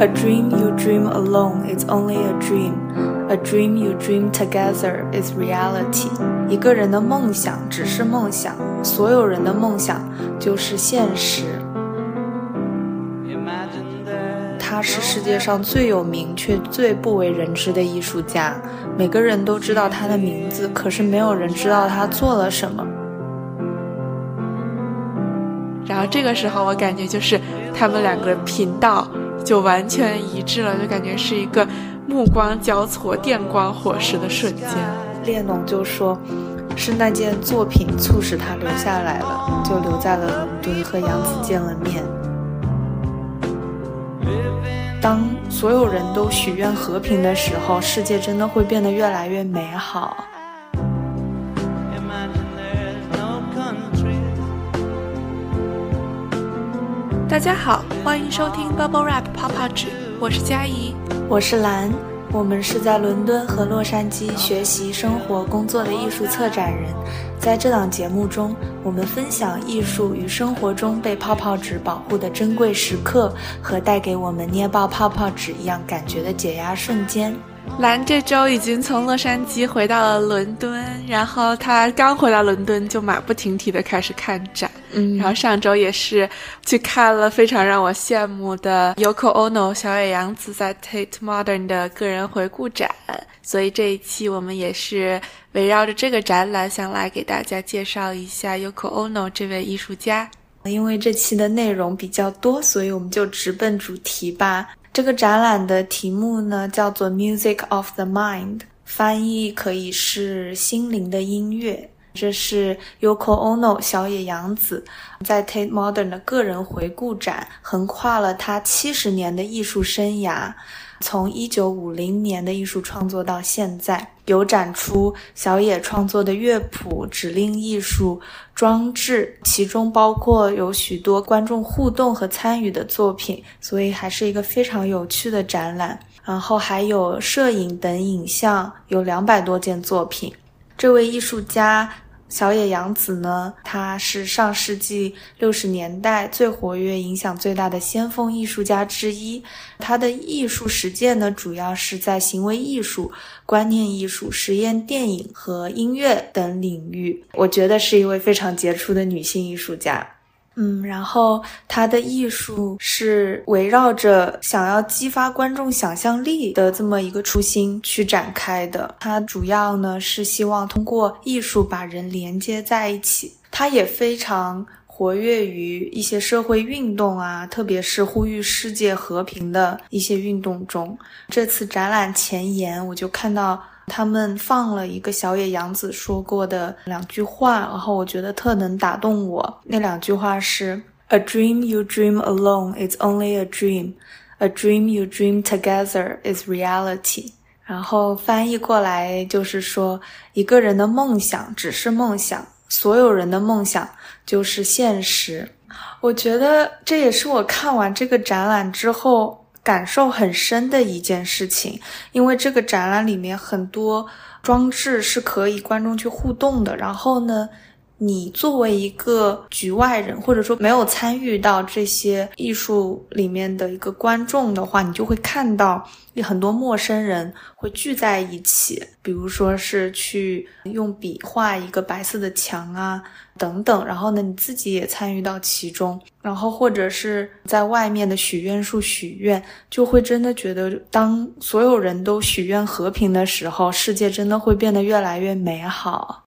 A dream you dream alone is only a dream. A dream you dream together is reality. 一个人的梦想只是梦想，所有人的梦想就是现实。他是世界上最有名却最不为人知的艺术家，每个人都知道他的名字，可是没有人知道他做了什么。然后这个时候，我感觉就是他们两个频道。就完全一致了，就感觉是一个目光交错、电光火石的瞬间。列侬就说，是那件作品促使他留下来了，就留在了伦敦和杨子见了面。当所有人都许愿和平的时候，世界真的会变得越来越美好。大家好，欢迎收听 Bubble Wrap 泡泡纸，我是佳怡，我是蓝，我们是在伦敦和洛杉矶学习、生活、工作的艺术策展人。在这档节目中，我们分享艺术与生活中被泡泡纸保护的珍贵时刻，和带给我们捏爆泡泡纸一样感觉的解压瞬间。兰这周已经从洛杉矶回到了伦敦，然后他刚回到伦敦就马不停蹄的开始看展，嗯，然后上周也是去看了非常让我羡慕的 Yoko Ono 小野洋子在 Tate Modern 的个人回顾展，所以这一期我们也是围绕着这个展览，想来给大家介绍一下 Yoko Ono 这位艺术家。因为这期的内容比较多，所以我们就直奔主题吧。这个展览的题目呢，叫做 Music of the Mind，翻译可以是心灵的音乐。这是 Yoko Ono 小野洋子在 Tate Modern 的个人回顾展，横跨了他七十年的艺术生涯。从一九五零年的艺术创作到现在，有展出小野创作的乐谱、指令艺术、装置，其中包括有许多观众互动和参与的作品，所以还是一个非常有趣的展览。然后还有摄影等影像，有两百多件作品。这位艺术家。小野洋子呢，她是上世纪六十年代最活跃、影响最大的先锋艺术家之一。她的艺术实践呢，主要是在行为艺术、观念艺术、实验电影和音乐等领域。我觉得是一位非常杰出的女性艺术家。嗯，然后他的艺术是围绕着想要激发观众想象力的这么一个初心去展开的。他主要呢是希望通过艺术把人连接在一起。他也非常活跃于一些社会运动啊，特别是呼吁世界和平的一些运动中。这次展览前言，我就看到。他们放了一个小野洋子说过的两句话，然后我觉得特能打动我。那两句话是：“A dream you dream alone is only a dream. A dream you dream together is reality.” 然后翻译过来就是说，一个人的梦想只是梦想，所有人的梦想就是现实。我觉得这也是我看完这个展览之后。感受很深的一件事情，因为这个展览里面很多装置是可以观众去互动的。然后呢，你作为一个局外人，或者说没有参与到这些艺术里面的一个观众的话，你就会看到有很多陌生人会聚在一起，比如说是去用笔画一个白色的墙啊。等等，然后呢，你自己也参与到其中，然后或者是在外面的许愿树许愿，就会真的觉得，当所有人都许愿和平的时候，世界真的会变得越来越美好。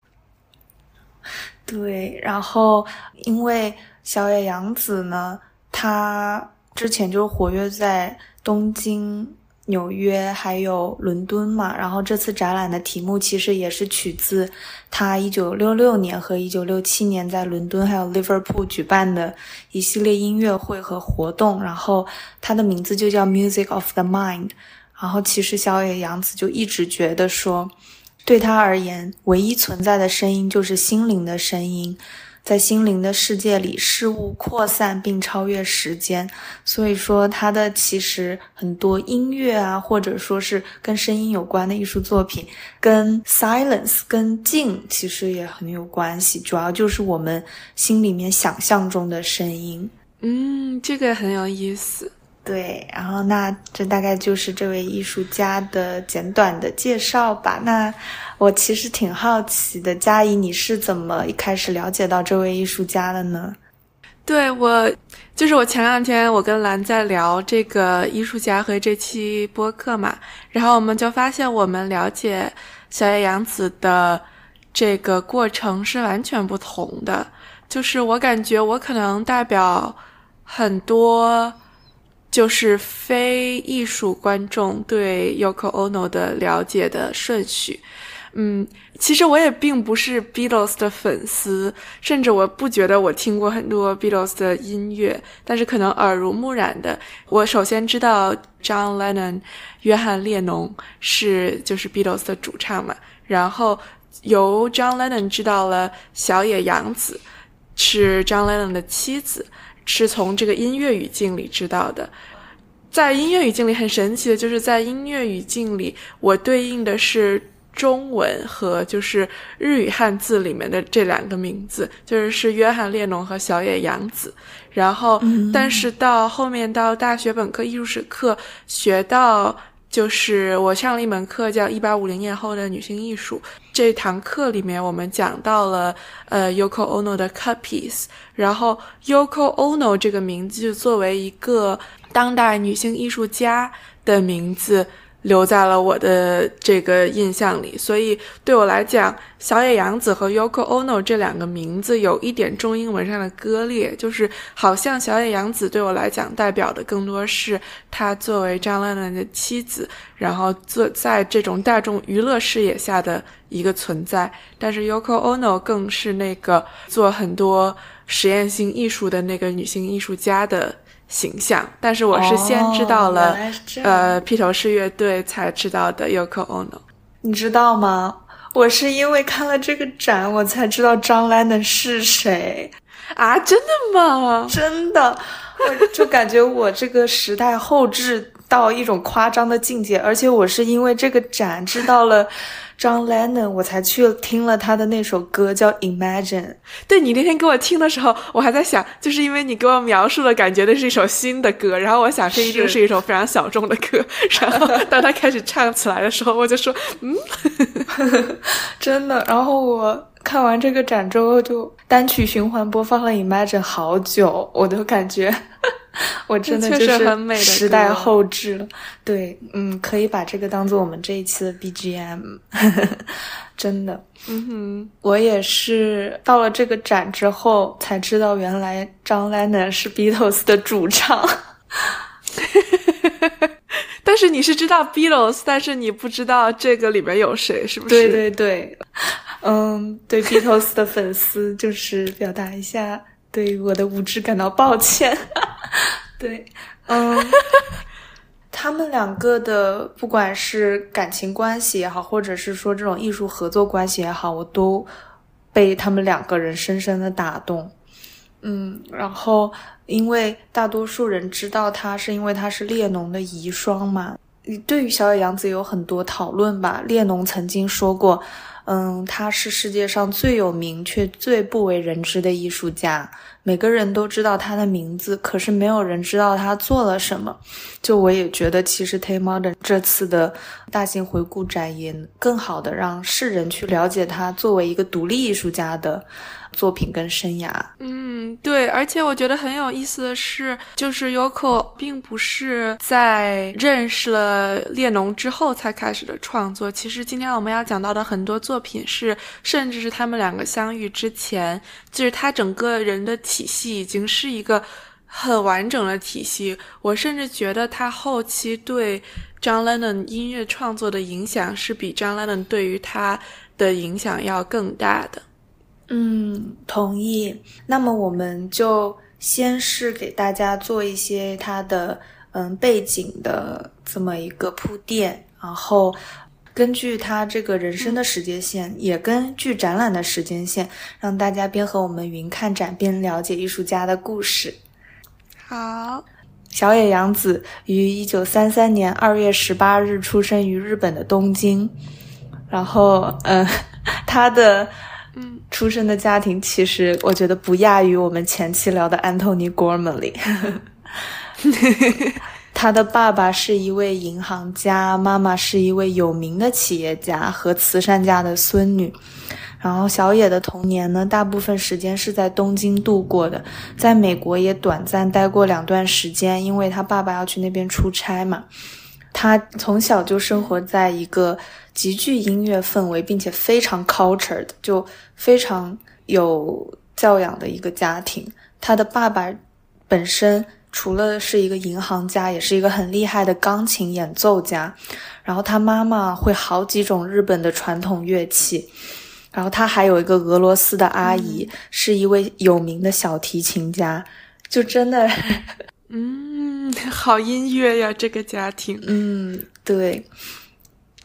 对，然后因为小野洋子呢，她之前就活跃在东京。纽约还有伦敦嘛，然后这次展览的题目其实也是取自他一九六六年和一九六七年在伦敦还有 Liverpool 举办的一系列音乐会和活动，然后他的名字就叫 Music of the Mind。然后其实小野洋子就一直觉得说，对他而言，唯一存在的声音就是心灵的声音。在心灵的世界里，事物扩散并超越时间，所以说他的其实很多音乐啊，或者说是跟声音有关的艺术作品，跟 silence 跟静其实也很有关系，主要就是我们心里面想象中的声音。嗯，这个很有意思。对，然后那这大概就是这位艺术家的简短的介绍吧。那我其实挺好奇的，佳怡，你是怎么一开始了解到这位艺术家的呢？对我，就是我前两天我跟兰在聊这个艺术家和这期播客嘛，然后我们就发现我们了解小野洋子的这个过程是完全不同的。就是我感觉我可能代表很多。就是非艺术观众对 Yoko Ono 的了解的顺序，嗯，其实我也并不是 Beatles 的粉丝，甚至我不觉得我听过很多 Beatles 的音乐，但是可能耳濡目染的，我首先知道 John Lennon 约翰列侬是就是 Beatles 的主唱嘛，然后由 John Lennon 知道了小野洋子是 John Lennon 的妻子。是从这个音乐语境里知道的，在音乐语境里很神奇的，就是在音乐语境里，我对应的是中文和就是日语汉字里面的这两个名字，就是是约翰列侬和小野洋子。然后，但是到后面到大学本科艺术史课学到。就是我上了一门课叫《一八五零年后的女性艺术》，这堂课里面我们讲到了呃 Yoko Ono 的 cut piece，然后 Yoko Ono 这个名字就作为一个当代女性艺术家的名字。留在了我的这个印象里，所以对我来讲，小野洋子和 Yoko Ono 这两个名字有一点中英文上的割裂，就是好像小野洋子对我来讲代表的更多是她作为张靓颖的妻子，然后做在这种大众娱乐视野下的一个存在，但是 Yoko Ono 更是那个做很多实验性艺术的那个女性艺术家的。形象，但是我是先知道了，呃，披头士乐队才知道的 Yoko Ono。你知道吗？我是因为看了这个展，我才知道张兰能是谁啊！真的吗？真的，我就感觉我这个时代后置到一种夸张的境界，而且我是因为这个展知道了。张 Lennon，我才去听了他的那首歌，叫《Imagine》。对你那天给我听的时候，我还在想，就是因为你给我描述的感觉，那是一首新的歌，然后我想这一定是一首非常小众的歌。然后当他开始唱起来的时候，我就说，嗯，真的。然后我看完这个展之后，就单曲循环播放了《Imagine》好久，我都感觉。我真的就是时代后置了，对，嗯，可以把这个当做我们这一期的 BGM，真的，嗯哼，我也是到了这个展之后才知道，原来张 Lennon 是 Beatles 的主唱，但是你是知道 Beatles，但是你不知道这个里面有谁，是不是？对对对，嗯，对 Beatles 的粉丝就是表达一下。对我的无知感到抱歉。对，嗯，他们两个的不管是感情关系也好，或者是说这种艺术合作关系也好，我都被他们两个人深深的打动。嗯，然后因为大多数人知道他是因为他是列侬的遗孀嘛。对于小野洋子有很多讨论吧。列侬曾经说过。嗯，他是世界上最有名却最不为人知的艺术家。每个人都知道他的名字，可是没有人知道他做了什么。就我也觉得，其实 Tay Modern 这次的大型回顾展也更好的让世人去了解他作为一个独立艺术家的。作品跟生涯，嗯，对，而且我觉得很有意思的是，就是 Yoko 并不是在认识了列侬之后才开始的创作。其实今天我们要讲到的很多作品是，甚至是他们两个相遇之前，就是他整个人的体系已经是一个很完整的体系。我甚至觉得他后期对 John Lennon 音乐创作的影响是比 John Lennon 对于他的影响要更大的。嗯，同意。那么我们就先是给大家做一些他的嗯背景的这么一个铺垫，然后根据他这个人生的时间线，也根据展览的时间线，让大家边和我们云看展边了解艺术家的故事。好，小野洋子于一九三三年二月十八日出生于日本的东京，然后嗯，他的。出生的家庭其实我觉得不亚于我们前期聊的 Antony Gormley，他的爸爸是一位银行家，妈妈是一位有名的企业家和慈善家的孙女。然后小野的童年呢，大部分时间是在东京度过的，在美国也短暂待过两段时间，因为他爸爸要去那边出差嘛。他从小就生活在一个极具音乐氛围，并且非常 cultured，就非常有教养的一个家庭。他的爸爸本身除了是一个银行家，也是一个很厉害的钢琴演奏家。然后他妈妈会好几种日本的传统乐器。然后他还有一个俄罗斯的阿姨，是一位有名的小提琴家，就真的，嗯，好音乐呀，这个家庭，嗯，对。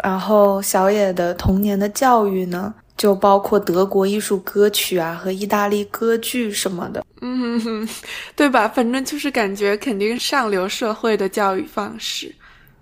然后小野的童年的教育呢，就包括德国艺术歌曲啊和意大利歌剧什么的，嗯，对吧？反正就是感觉肯定上流社会的教育方式。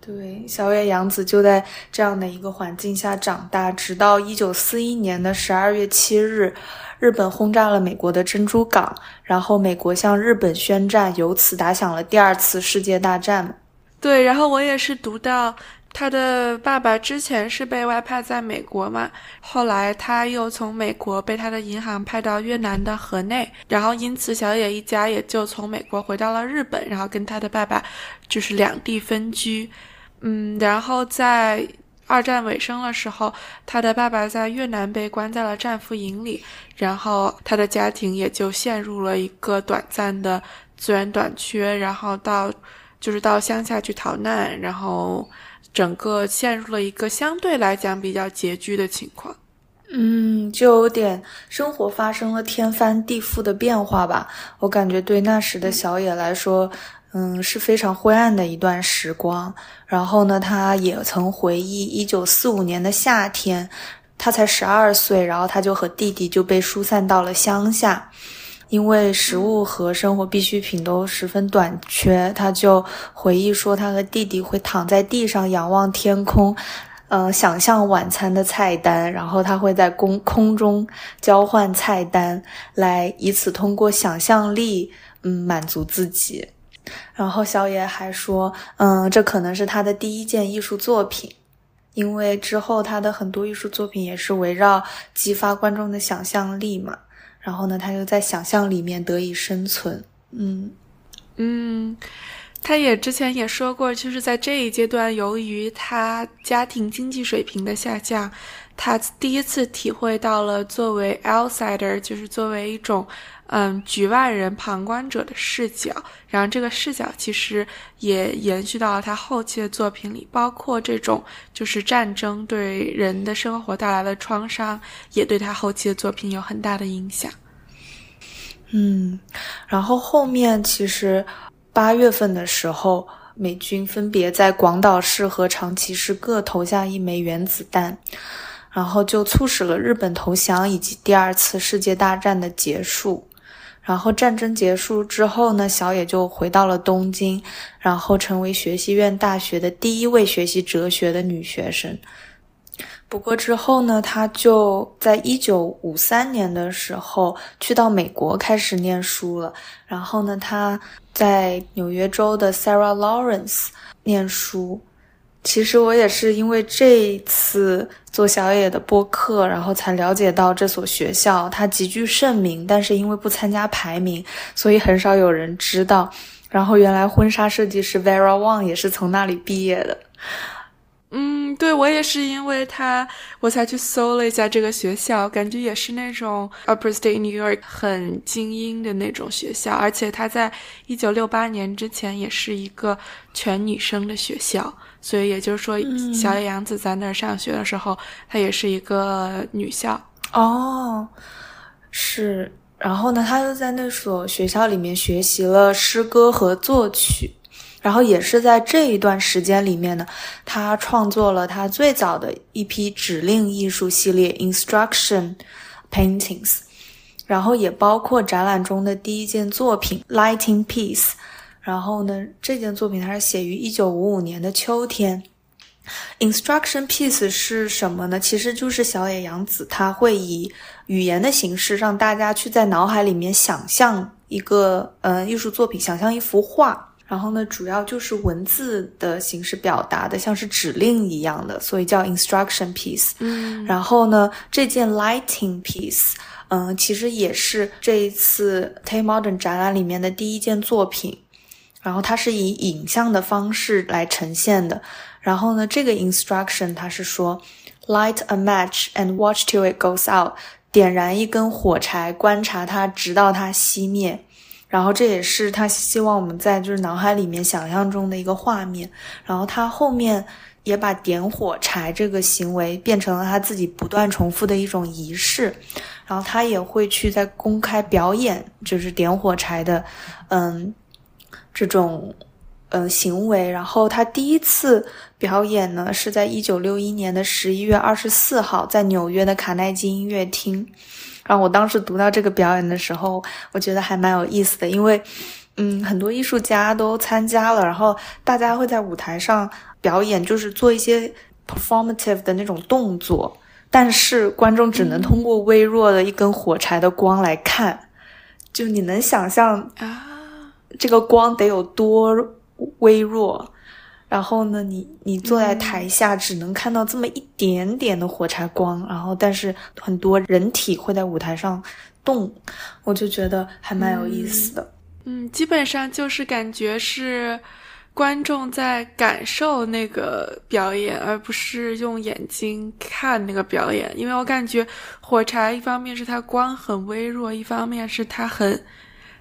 对，小野洋子就在这样的一个环境下长大，直到一九四一年的十二月七日，日本轰炸了美国的珍珠港，然后美国向日本宣战，由此打响了第二次世界大战。对，然后我也是读到他的爸爸之前是被外派在美国嘛，后来他又从美国被他的银行派到越南的河内，然后因此小野一家也就从美国回到了日本，然后跟他的爸爸就是两地分居。嗯，然后在二战尾声的时候，他的爸爸在越南被关在了战俘营里，然后他的家庭也就陷入了一个短暂的资源短缺，然后到就是到乡下去逃难，然后整个陷入了一个相对来讲比较拮据的情况。嗯，就有点生活发生了天翻地覆的变化吧。我感觉对那时的小野来说。嗯，是非常灰暗的一段时光。然后呢，他也曾回忆一九四五年的夏天，他才十二岁，然后他就和弟弟就被疏散到了乡下，因为食物和生活必需品都十分短缺。他就回忆说，他和弟弟会躺在地上仰望天空，嗯，想象晚餐的菜单，然后他会在空空中交换菜单，来以此通过想象力，嗯，满足自己。然后小野还说，嗯，这可能是他的第一件艺术作品，因为之后他的很多艺术作品也是围绕激发观众的想象力嘛。然后呢，他就在想象里面得以生存。嗯嗯，他也之前也说过，就是在这一阶段，由于他家庭经济水平的下降，他第一次体会到了作为 outsider，就是作为一种。嗯，局外人、旁观者的视角，然后这个视角其实也延续到了他后期的作品里，包括这种就是战争对人的生活带来的创伤，也对他后期的作品有很大的影响。嗯，然后后面其实八月份的时候，美军分别在广岛市和长崎市各投下一枚原子弹，然后就促使了日本投降以及第二次世界大战的结束。然后战争结束之后呢，小野就回到了东京，然后成为学习院大学的第一位学习哲学的女学生。不过之后呢，她就在一九五三年的时候去到美国开始念书了。然后呢，她在纽约州的 Sarah Lawrence 念书。其实我也是因为这一次做小野的播客，然后才了解到这所学校，它极具盛名，但是因为不参加排名，所以很少有人知道。然后原来婚纱设计师 Vera Wang 也是从那里毕业的。嗯，对我也是因为他，我才去搜了一下这个学校，感觉也是那种 Upper State New York 很精英的那种学校，而且他在一九六八年之前也是一个全女生的学校，所以也就是说，小野洋子在那儿上学的时候，她也是一个女校。哦，是，然后呢，她又在那所学校里面学习了诗歌和作曲。然后也是在这一段时间里面呢，他创作了他最早的一批指令艺术系列 （Instruction Paintings），然后也包括展览中的第一件作品 （Lighting Piece）。然后呢，这件作品它是写于一九五五年的秋天。Instruction Piece 是什么呢？其实就是小野洋子，他会以语言的形式让大家去在脑海里面想象一个呃艺术作品，想象一幅画。然后呢，主要就是文字的形式表达的，像是指令一样的，所以叫 instruction piece。嗯，然后呢，这件 lighting piece，嗯，其实也是这一次 Tate Modern 展览里面的第一件作品。然后它是以影像的方式来呈现的。然后呢，这个 instruction 它是说，light a match and watch till it goes out，点燃一根火柴，观察它直到它熄灭。然后这也是他希望我们在就是脑海里面想象中的一个画面。然后他后面也把点火柴这个行为变成了他自己不断重复的一种仪式。然后他也会去在公开表演，就是点火柴的，嗯，这种呃行为。然后他第一次表演呢是在一九六一年的十一月二十四号，在纽约的卡耐基音乐厅。然后我当时读到这个表演的时候，我觉得还蛮有意思的，因为，嗯，很多艺术家都参加了，然后大家会在舞台上表演，就是做一些 performative 的那种动作，但是观众只能通过微弱的一根火柴的光来看，就你能想象啊，这个光得有多微弱。然后呢，你你坐在台下，只能看到这么一点点的火柴光，然后但是很多人体会在舞台上动，我就觉得还蛮有意思的。嗯，基本上就是感觉是观众在感受那个表演，而不是用眼睛看那个表演。因为我感觉火柴一方面是它光很微弱，一方面是它很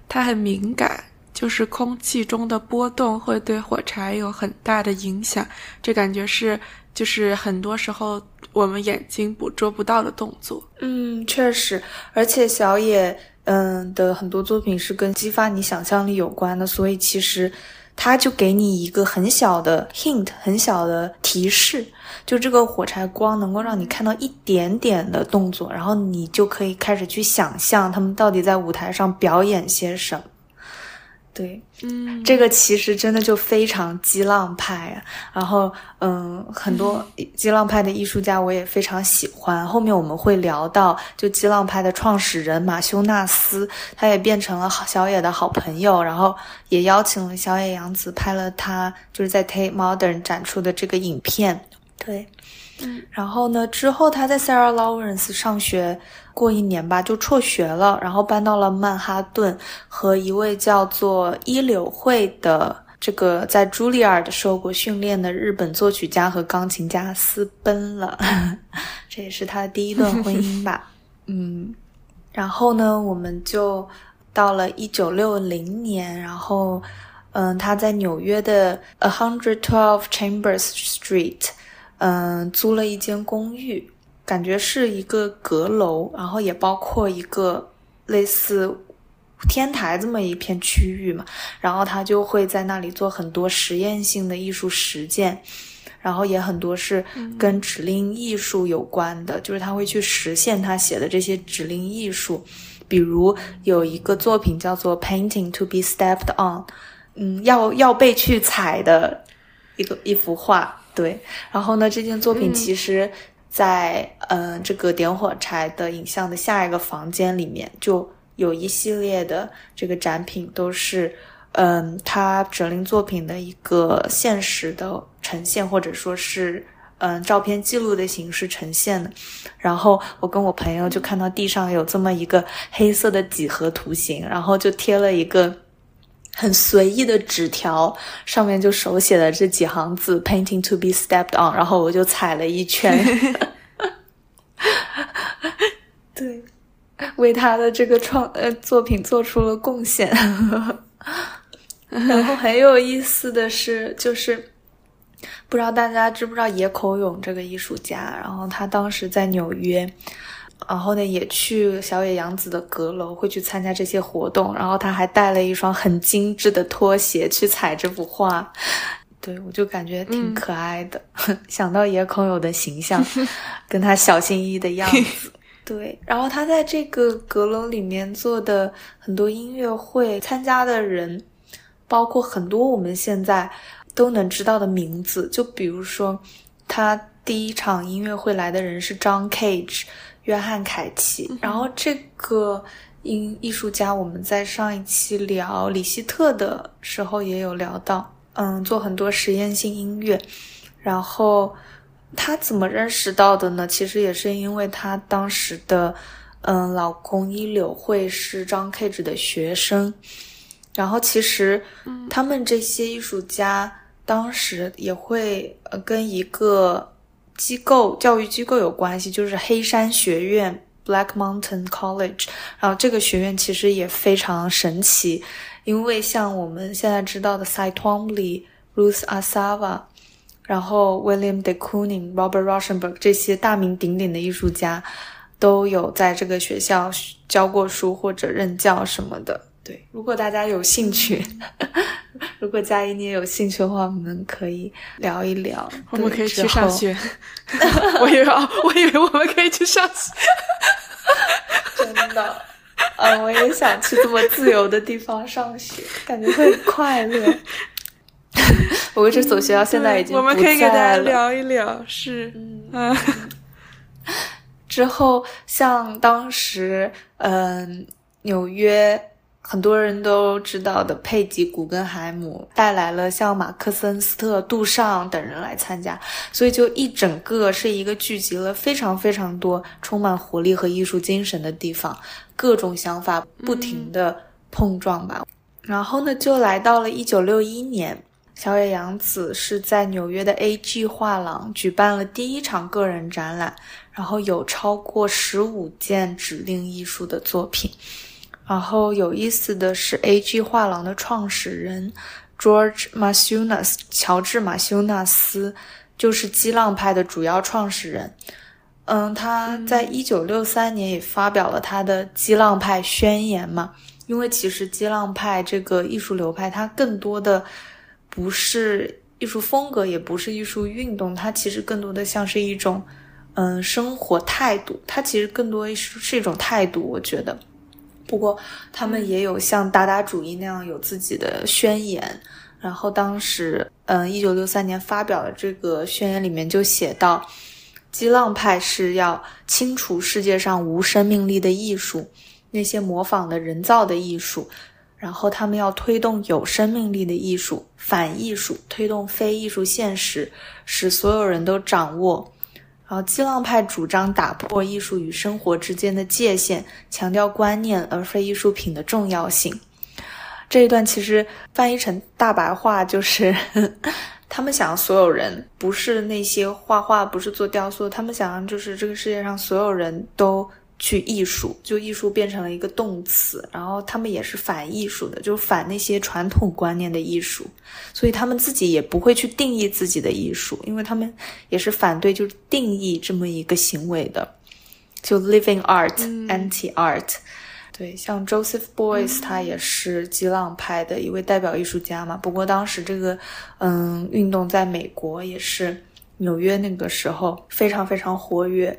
它很敏感。就是空气中的波动会对火柴有很大的影响，这感觉是就是很多时候我们眼睛捕捉不到的动作。嗯，确实，而且小野嗯的很多作品是跟激发你想象力有关的，所以其实他就给你一个很小的 hint，很小的提示，就这个火柴光能够让你看到一点点的动作，然后你就可以开始去想象他们到底在舞台上表演些什么。对，嗯，这个其实真的就非常激浪派啊。然后，嗯，很多激浪派的艺术家我也非常喜欢。后面我们会聊到，就激浪派的创始人马修纳斯，他也变成了小野的好朋友，然后也邀请了小野洋子拍了他就是在 Tate Modern 展出的这个影片。对，嗯，然后呢，之后他在 Sarah Lawrence 上学。过一年吧，就辍学了，然后搬到了曼哈顿，和一位叫做伊柳惠的这个在茱莉亚受过训练的日本作曲家和钢琴家私奔了。这也是他的第一段婚姻吧。嗯，然后呢，我们就到了一九六零年，然后，嗯，他在纽约的 A Hundred Twelve Chambers Street，嗯，租了一间公寓。感觉是一个阁楼，然后也包括一个类似天台这么一片区域嘛。然后他就会在那里做很多实验性的艺术实践，然后也很多是跟指令艺术有关的，就是他会去实现他写的这些指令艺术。比如有一个作品叫做 “Painting to be stepped on”，嗯，要要被去踩的一个一幅画。对，然后呢，这件作品其实。在嗯，这个点火柴的影像的下一个房间里面，就有一系列的这个展品，都是嗯，他整林作品的一个现实的呈现，或者说是嗯，照片记录的形式呈现的。然后我跟我朋友就看到地上有这么一个黑色的几何图形，然后就贴了一个很随意的纸条，上面就手写的这几行字：“Painting to be stepped on。”然后我就踩了一圈。对，为他的这个创呃作品做出了贡献。然后很有意思的是，就是不知道大家知不知道野口勇这个艺术家。然后他当时在纽约，然后呢也去小野洋子的阁楼，会去参加这些活动。然后他还带了一双很精致的拖鞋去踩这幅画。对，我就感觉挺可爱的，想到野口友的形象，跟他小心翼翼的样子。对，然后他在这个阁楼里面做的很多音乐会，参加的人包括很多我们现在都能知道的名字，就比如说他第一场音乐会来的人是 John Cage，约翰凯奇。然后这个音艺术家，我们在上一期聊李希特的时候也有聊到，嗯，做很多实验性音乐，然后他怎么认识到的呢？其实也是因为他当时的嗯老公伊柳会是张 Cage 的学生，然后其实他们这些艺术家当时也会呃跟一个。机构教育机构有关系，就是黑山学院 （Black Mountain College）。然后这个学院其实也非常神奇，因为像我们现在知道的 Cy Twombly、Ruth Asava，然后 William de Kooning、Robert Rauschenberg 这些大名鼎鼎的艺术家，都有在这个学校教过书或者任教什么的。对，如果大家有兴趣，如果佳怡你也有兴趣的话，我们可以聊一聊。我们可以去上学。我以为，我以为我们可以去上学。真的，嗯，我也想去这么自由的地方上学，感觉会很快乐。不过这所学校现在已经我们可以给大家聊一聊，是嗯。之后，像当时，嗯，纽约。很多人都知道的佩吉·古根海姆带来了像马克森·斯特、杜尚等人来参加，所以就一整个是一个聚集了非常非常多充满活力和艺术精神的地方，各种想法不停的碰撞吧。然后呢，就来到了一九六一年，小野洋子是在纽约的 A.G 画廊举办了第一场个人展览，然后有超过十五件指定艺术的作品。然后有意思的是，A.G 画廊的创始人 George Masunas 乔治马修纳斯就是激浪派的主要创始人。嗯，他在一九六三年也发表了他的激浪派宣言嘛。因为其实激浪派这个艺术流派，它更多的不是艺术风格，也不是艺术运动，它其实更多的像是一种嗯生活态度。它其实更多是是一种态度，我觉得。不过，他们也有像达达主义那样有自己的宣言。然后当时，嗯，一九六三年发表的这个宣言里面就写到，激浪派是要清除世界上无生命力的艺术，那些模仿的人造的艺术，然后他们要推动有生命力的艺术，反艺术，推动非艺术现实，使所有人都掌握。然后，激浪派主张打破艺术与生活之间的界限，强调观念而非艺术品的重要性。这一段其实翻译成大白话就是，他们想要所有人不是那些画画，不是做雕塑，他们想让就是这个世界上所有人都。去艺术，就艺术变成了一个动词，然后他们也是反艺术的，就反那些传统观念的艺术，所以他们自己也不会去定义自己的艺术，因为他们也是反对就是定义这么一个行为的，就 living art anti art。对，像 Joseph Beuys，他也是激浪派的一位代表艺术家嘛。不过当时这个嗯运动在美国也是纽约那个时候非常非常活跃。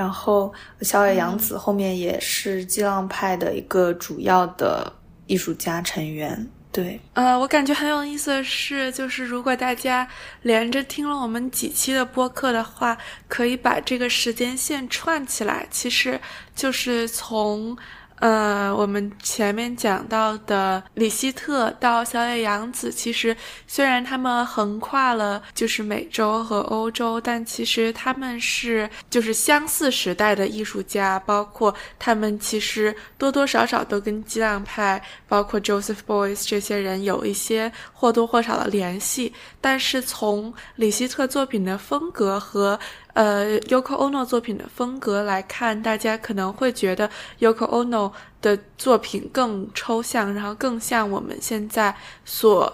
然后，小野洋子后面也是激浪派的一个主要的艺术家成员。对，呃，我感觉很有意思的是，就是如果大家连着听了我们几期的播客的话，可以把这个时间线串起来，其实就是从。呃，我们前面讲到的李希特到小野洋子，其实虽然他们横跨了就是美洲和欧洲，但其实他们是就是相似时代的艺术家，包括他们其实多多少少都跟激浪派，包括 Joseph Beuys 这些人有一些或多或少的联系。但是从李希特作品的风格和呃，Yoko Ono 作品的风格来看，大家可能会觉得 Yoko Ono 的作品更抽象，然后更像我们现在所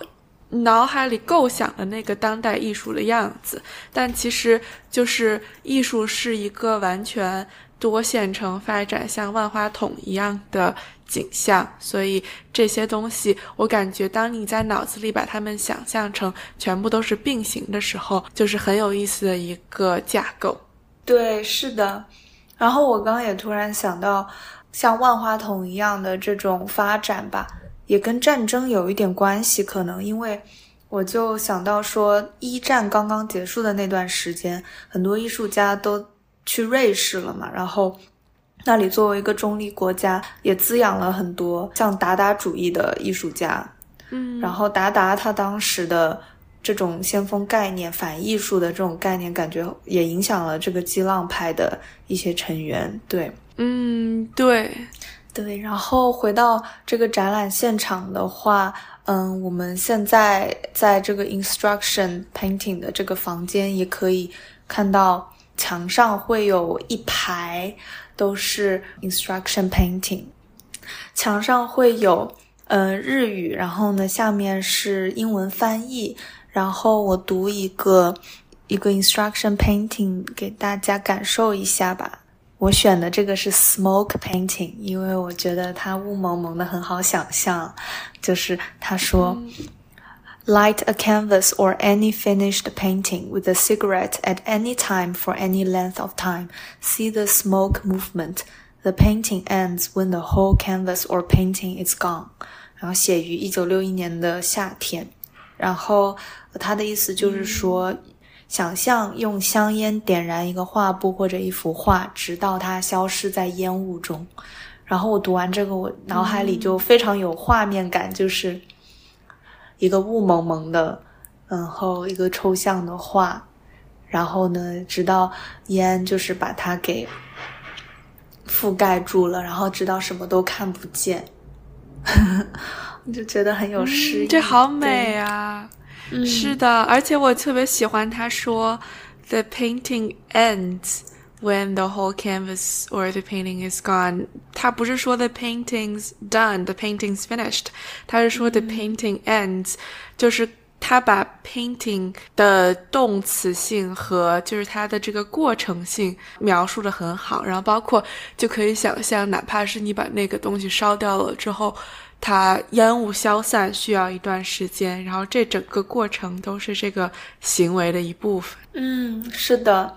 脑海里构想的那个当代艺术的样子。但其实，就是艺术是一个完全多线程发展，像万花筒一样的。景象，所以这些东西，我感觉当你在脑子里把它们想象成全部都是并行的时候，就是很有意思的一个架构。对，是的。然后我刚刚也突然想到，像万花筒一样的这种发展吧，也跟战争有一点关系。可能因为我就想到说，一战刚刚结束的那段时间，很多艺术家都去瑞士了嘛，然后。那里作为一个中立国家，也滋养了很多像达达主义的艺术家。嗯，然后达达他当时的这种先锋概念、反艺术的这种概念，感觉也影响了这个激浪派的一些成员。对，嗯，对，对。然后回到这个展览现场的话，嗯，我们现在在这个 instruction painting 的这个房间，也可以看到墙上会有一排都是 instruction painting，墙上会有。嗯，日语，然后呢，下面是英文翻译，然后我读一个一个 instruction painting 给大家感受一下吧。我选的这个是 smoke painting，因为我觉得它雾蒙蒙的很好想象。就是他说 ，light a canvas or any finished painting with a cigarette at any time for any length of time. See the smoke movement. The painting ends when the whole canvas or painting is gone. 然后写于一九六一年的夏天，然后他的意思就是说，想象用香烟点燃一个画布或者一幅画，直到它消失在烟雾中。然后我读完这个，我脑海里就非常有画面感，就是 一个雾蒙蒙的，然后一个抽象的画，然后呢，直到烟就是把它给覆盖住了，然后直到什么都看不见。我 就觉得很有诗意，这好美啊！是的，而且我特别喜欢他说，“The painting ends when the whole canvas or the painting is gone。”他不是说 “the painting's done”，“the painting's finished”，他是说 “the painting ends”，就是他把 painting 的动词性和就是它的这个过程性描述的很好，然后包括就可以想象，哪怕是你把那个东西烧掉了之后。它烟雾消散需要一段时间，然后这整个过程都是这个行为的一部分。嗯，是的。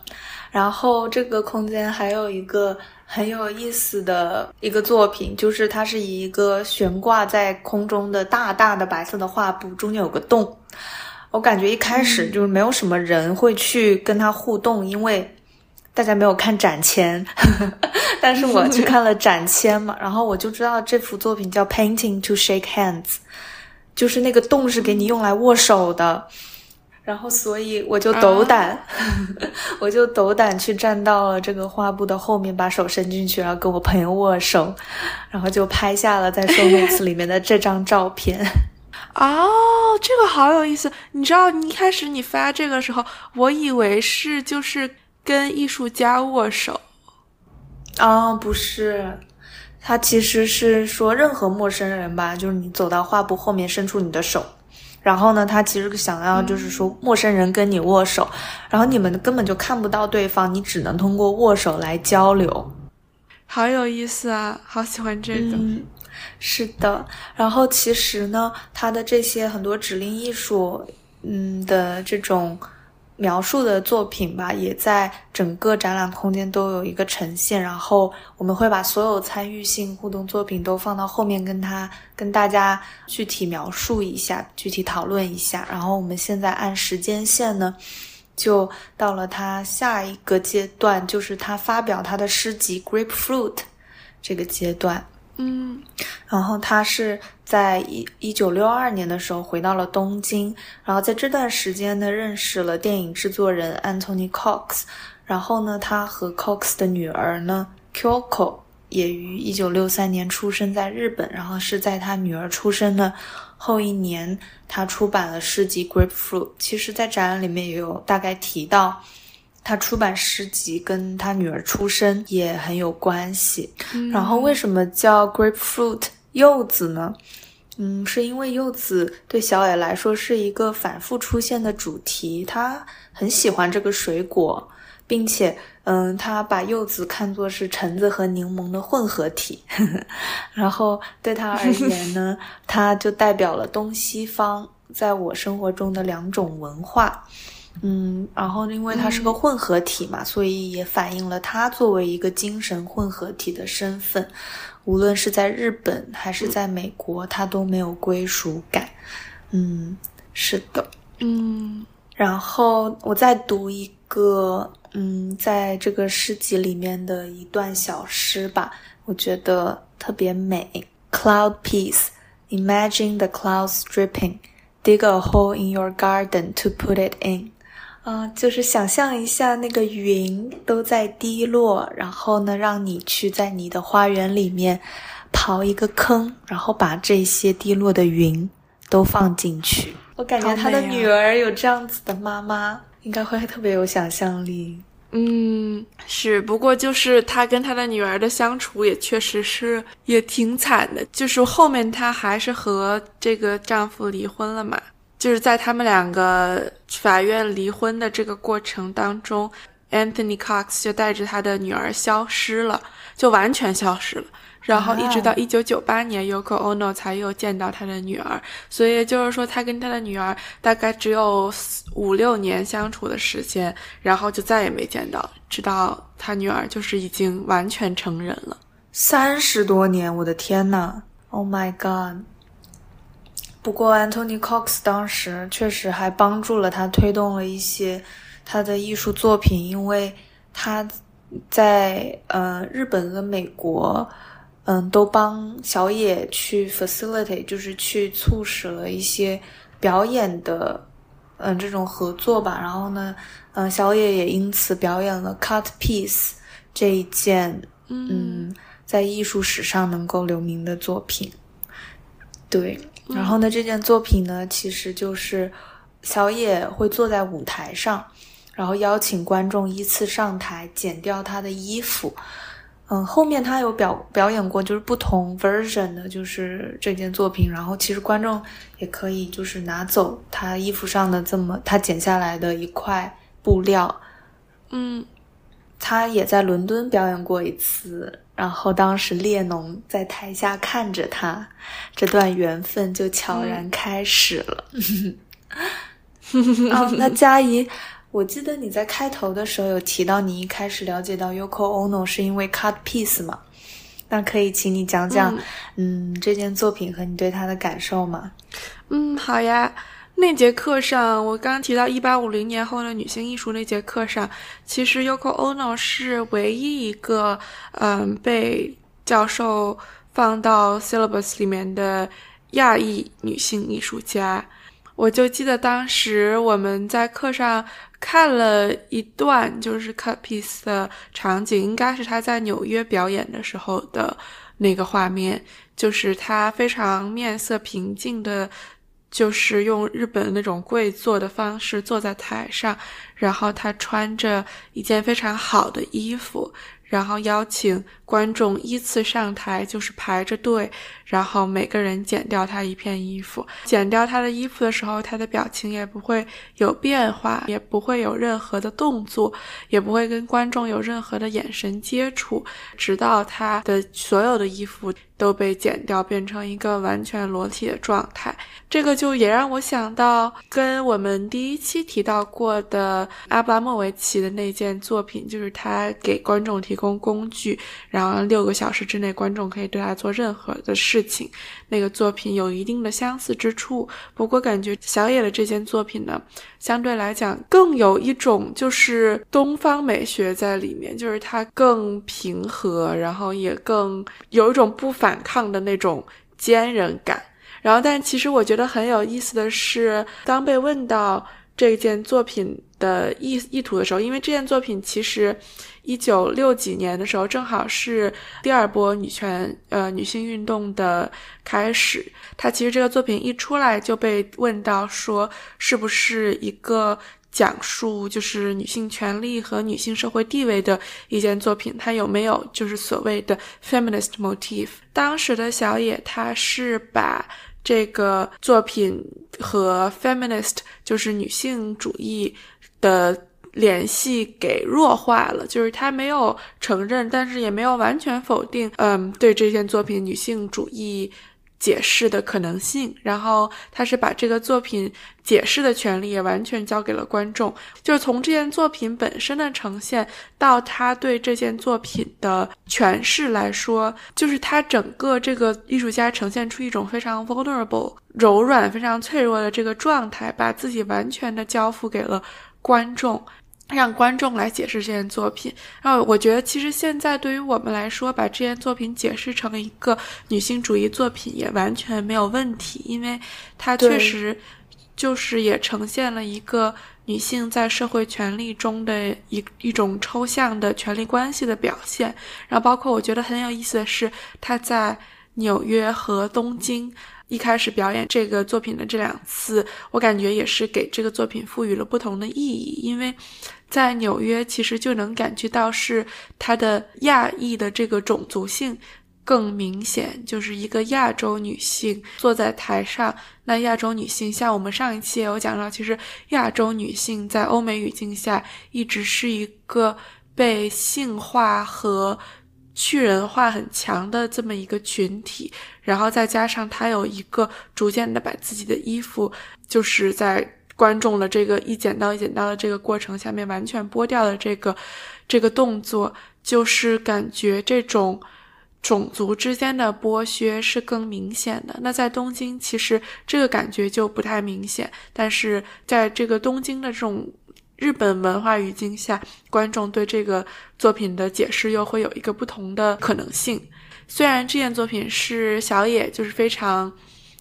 然后这个空间还有一个很有意思的一个作品，就是它是以一个悬挂在空中的大大的白色的画布，中间有个洞。我感觉一开始就是没有什么人会去跟它互动，因为。大家没有看展签，但是我去看了展签嘛，然后我就知道这幅作品叫 Painting to Shake Hands，就是那个洞是给你用来握手的，然后所以我就斗胆，我就斗胆去站到了这个画布的后面，把手伸进去，然后跟我朋友握手，然后就拍下了在 show notes 里面的这张照片。哦，这个好有意思，你知道，你一开始你发这个时候，我以为是就是。跟艺术家握手，啊，不是，他其实是说任何陌生人吧，就是你走到画布后面，伸出你的手，然后呢，他其实想要就是说陌生人跟你握手，然后你们根本就看不到对方，你只能通过握手来交流，好有意思啊，好喜欢这个，是的，然后其实呢，他的这些很多指令艺术，嗯的这种。描述的作品吧，也在整个展览空间都有一个呈现。然后我们会把所有参与性互动作品都放到后面，跟他跟大家具体描述一下，具体讨论一下。然后我们现在按时间线呢，就到了他下一个阶段，就是他发表他的诗集《Grapefruit》这个阶段。嗯，然后他是在一一九六二年的时候回到了东京，然后在这段时间呢，认识了电影制作人 Anthony Cox，然后呢，他和 Cox 的女儿呢 Kyoko 也于一九六三年出生。在日本，然后是在他女儿出生的后一年，他出版了诗集《Grapefruit》，其实，在展览里面也有大概提到。他出版诗集跟他女儿出生也很有关系。然后为什么叫 grapefruit 柚子呢？嗯，是因为柚子对小野来说是一个反复出现的主题，他很喜欢这个水果，并且，嗯，他把柚子看作是橙子和柠檬的混合体。然后对他而言呢，它就代表了东西方在我生活中的两种文化。嗯，然后因为它是个混合体嘛，所以也反映了它作为一个精神混合体的身份。无论是在日本还是在美国，它都没有归属感。嗯，是的，嗯。然后我再读一个，嗯，在这个诗集里面的一段小诗吧，我觉得特别美。Cloud piece, imagine the clouds dripping, dig a hole in your garden to put it in. 啊，就是想象一下那个云都在滴落，然后呢，让你去在你的花园里面刨一个坑，然后把这些滴落的云都放进去。我感觉他的女儿有这样子的妈妈，应该会特别有想象力。嗯，是，不过就是他跟他的女儿的相处也确实是也挺惨的，就是后面他还是和这个丈夫离婚了嘛。就是在他们两个法院离婚的这个过程当中，Anthony Cox 就带着他的女儿消失了，就完全消失了。然后一直到一九九八年，Yoko Ono 才又见到他的女儿。所以就是说，他跟他的女儿大概只有五六年相处的时间，然后就再也没见到，直到他女儿就是已经完全成人了。三十多年，我的天呐 o h my God！不过，Anthony Cox 当时确实还帮助了他，推动了一些他的艺术作品，因为他在呃日本和美国，嗯，都帮小野去 facilitate，就是去促使了一些表演的嗯这种合作吧。然后呢，嗯，小野也因此表演了 cut piece 这一件嗯在艺术史上能够留名的作品，对。然后呢，这件作品呢，其实就是小野会坐在舞台上，然后邀请观众依次上台剪掉他的衣服。嗯，后面他有表表演过，就是不同 version 的，就是这件作品。然后其实观众也可以就是拿走他衣服上的这么他剪下来的一块布料。嗯，他也在伦敦表演过一次。然后当时列侬在台下看着他，这段缘分就悄然开始了。哦，那佳怡，我记得你在开头的时候有提到，你一开始了解到 Yoko Ono 是因为 Cut Piece 嘛？那可以请你讲讲，嗯，这件作品和你对他的感受吗？嗯，好呀。那节课上，我刚刚提到一八五零年后的女性艺术那节课上，其实 Yoko Ono 是唯一一个，嗯，被教授放到 syllabus 里面的亚裔女性艺术家。我就记得当时我们在课上看了一段，就是 cut piece 的场景，应该是她在纽约表演的时候的那个画面，就是她非常面色平静的。就是用日本那种跪坐的方式坐在台上，然后他穿着一件非常好的衣服。然后邀请观众依次上台，就是排着队，然后每个人剪掉他一片衣服。剪掉他的衣服的时候，他的表情也不会有变化，也不会有任何的动作，也不会跟观众有任何的眼神接触，直到他的所有的衣服都被剪掉，变成一个完全裸体的状态。这个就也让我想到，跟我们第一期提到过的阿布拉莫维奇的那件作品，就是他给观众提。供工具，然后六个小时之内，观众可以对他做任何的事情。那个作品有一定的相似之处，不过感觉小野的这件作品呢，相对来讲更有一种就是东方美学在里面，就是它更平和，然后也更有一种不凡反抗的那种坚韧感。然后，但其实我觉得很有意思的是，当被问到这件作品的意意图的时候，因为这件作品其实。一九六几年的时候，正好是第二波女权呃女性运动的开始。她其实这个作品一出来就被问到说，是不是一个讲述就是女性权利和女性社会地位的一件作品？它有没有就是所谓的 feminist motif？当时的小野他是把这个作品和 feminist 就是女性主义的。联系给弱化了，就是他没有承认，但是也没有完全否定，嗯，对这件作品女性主义解释的可能性。然后他是把这个作品解释的权利也完全交给了观众。就是从这件作品本身的呈现到他对这件作品的诠释来说，就是他整个这个艺术家呈现出一种非常 vulnerable、柔软、非常脆弱的这个状态，把自己完全的交付给了观众。让观众来解释这件作品。然后我觉得，其实现在对于我们来说，把这件作品解释成一个女性主义作品也完全没有问题，因为它确实就是也呈现了一个女性在社会权利中的一一种抽象的权利关系的表现。然后，包括我觉得很有意思的是，她在纽约和东京。一开始表演这个作品的这两次，我感觉也是给这个作品赋予了不同的意义。因为，在纽约其实就能感觉到是她的亚裔的这个种族性更明显，就是一个亚洲女性坐在台上。那亚洲女性，像我们上一期也有讲到，其实亚洲女性在欧美语境下一直是一个被性化和。去人化很强的这么一个群体，然后再加上他有一个逐渐的把自己的衣服，就是在观众的这个一剪刀一剪刀的这个过程下面完全剥掉的这个这个动作，就是感觉这种种族之间的剥削是更明显的。那在东京其实这个感觉就不太明显，但是在这个东京的这种。日本文化语境下，观众对这个作品的解释又会有一个不同的可能性。虽然这件作品是小野就是非常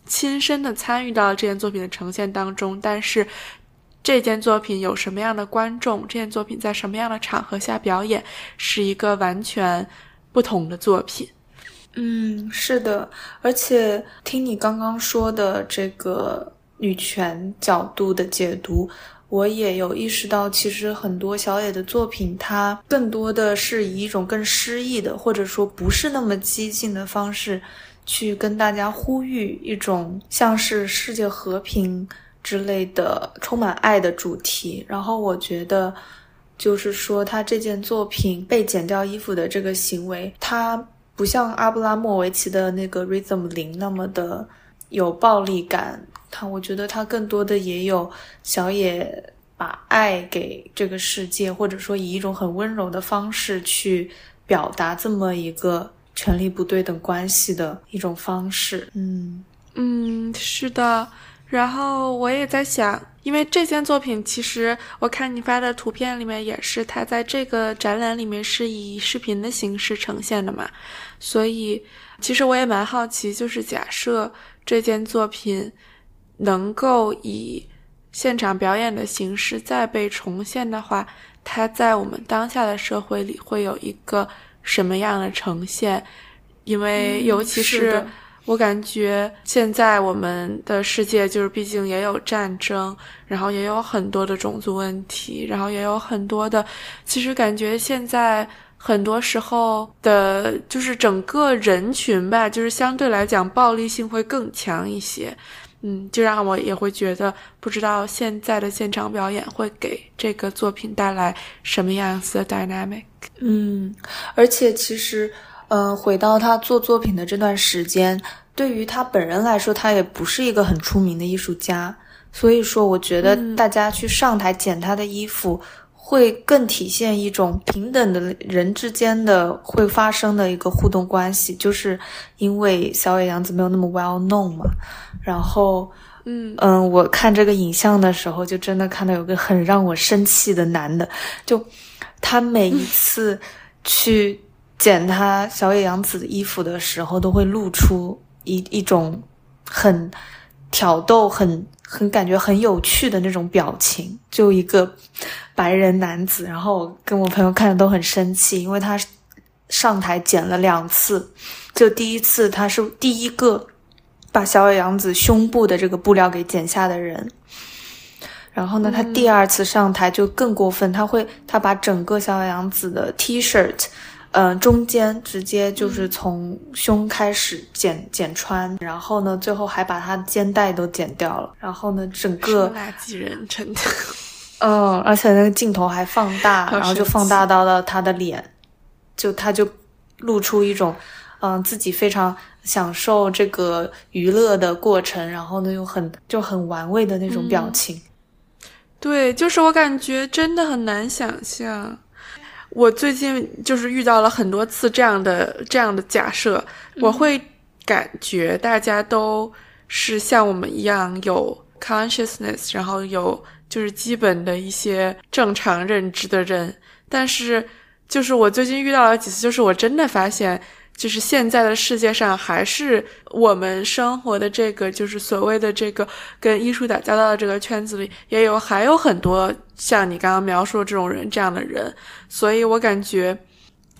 亲身的参与到了这件作品的呈现当中，但是这件作品有什么样的观众，这件作品在什么样的场合下表演，是一个完全不同的作品。嗯，是的，而且听你刚刚说的这个女权角度的解读。我也有意识到，其实很多小野的作品，它更多的是以一种更诗意的，或者说不是那么激进的方式，去跟大家呼吁一种像是世界和平之类的充满爱的主题。然后我觉得，就是说他这件作品被剪掉衣服的这个行为，它不像阿布拉莫维奇的那个 Rhythm 零那么的有暴力感。他我觉得他更多的也有小野把爱给这个世界，或者说以一种很温柔的方式去表达这么一个权力不对等关系的一种方式。嗯嗯，是的。然后我也在想，因为这件作品其实我看你发的图片里面也是，它在这个展览里面是以视频的形式呈现的嘛，所以其实我也蛮好奇，就是假设这件作品。能够以现场表演的形式再被重现的话，它在我们当下的社会里会有一个什么样的呈现？因为尤其是我感觉现在我们的世界就是毕竟也有战争，然后也有很多的种族问题，然后也有很多的，其实感觉现在很多时候的，就是整个人群吧，就是相对来讲暴力性会更强一些。嗯，就让我也会觉得，不知道现在的现场表演会给这个作品带来什么样子的 dynamic。嗯，而且其实，呃，回到他做作品的这段时间，对于他本人来说，他也不是一个很出名的艺术家，所以说，我觉得大家去上台剪他的衣服。会更体现一种平等的人之间的会发生的一个互动关系，就是因为小野洋子没有那么 well known 嘛。然后，嗯嗯，我看这个影像的时候，就真的看到有个很让我生气的男的，就他每一 次去捡他小野洋子的衣服的时候，都会露出一一种很挑逗、很。很感觉很有趣的那种表情，就一个白人男子，然后我跟我朋友看的都很生气，因为他上台剪了两次，就第一次他是第一个把小野洋子胸部的这个布料给剪下的人，然后呢，他第二次上台就更过分，他会他把整个小野洋子的 t shirt。嗯，中间直接就是从胸开始剪剪穿，然后呢，最后还把他肩带都剪掉了，然后呢，整个垃圾人真的，嗯，而且那个镜头还放大，然后就放大到了他的脸，就他就露出一种嗯自己非常享受这个娱乐的过程，然后呢又很就很玩味的那种表情。对，就是我感觉真的很难想象。我最近就是遇到了很多次这样的这样的假设，我会感觉大家都是像我们一样有 consciousness，然后有就是基本的一些正常认知的人。但是，就是我最近遇到了几次，就是我真的发现。就是现在的世界上，还是我们生活的这个，就是所谓的这个跟艺术打交道的这个圈子里，也有还有很多像你刚刚描述的这种人这样的人。所以我感觉，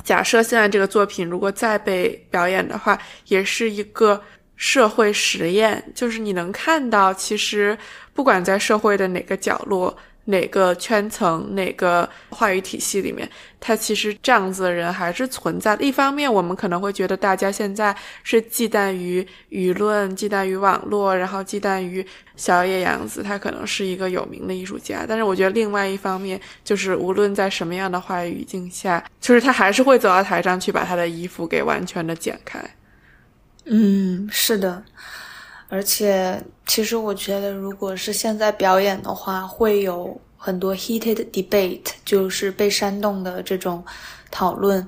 假设现在这个作品如果再被表演的话，也是一个社会实验。就是你能看到，其实不管在社会的哪个角落。哪个圈层、哪个话语体系里面，他其实这样子的人还是存在的。一方面，我们可能会觉得大家现在是忌惮于舆论、忌惮于网络，然后忌惮于小野洋子，他可能是一个有名的艺术家。但是，我觉得另外一方面，就是无论在什么样的话语语境下，就是他还是会走到台上去把他的衣服给完全的剪开。嗯，是的。而且，其实我觉得，如果是现在表演的话，会有很多 heated debate，就是被煽动的这种讨论，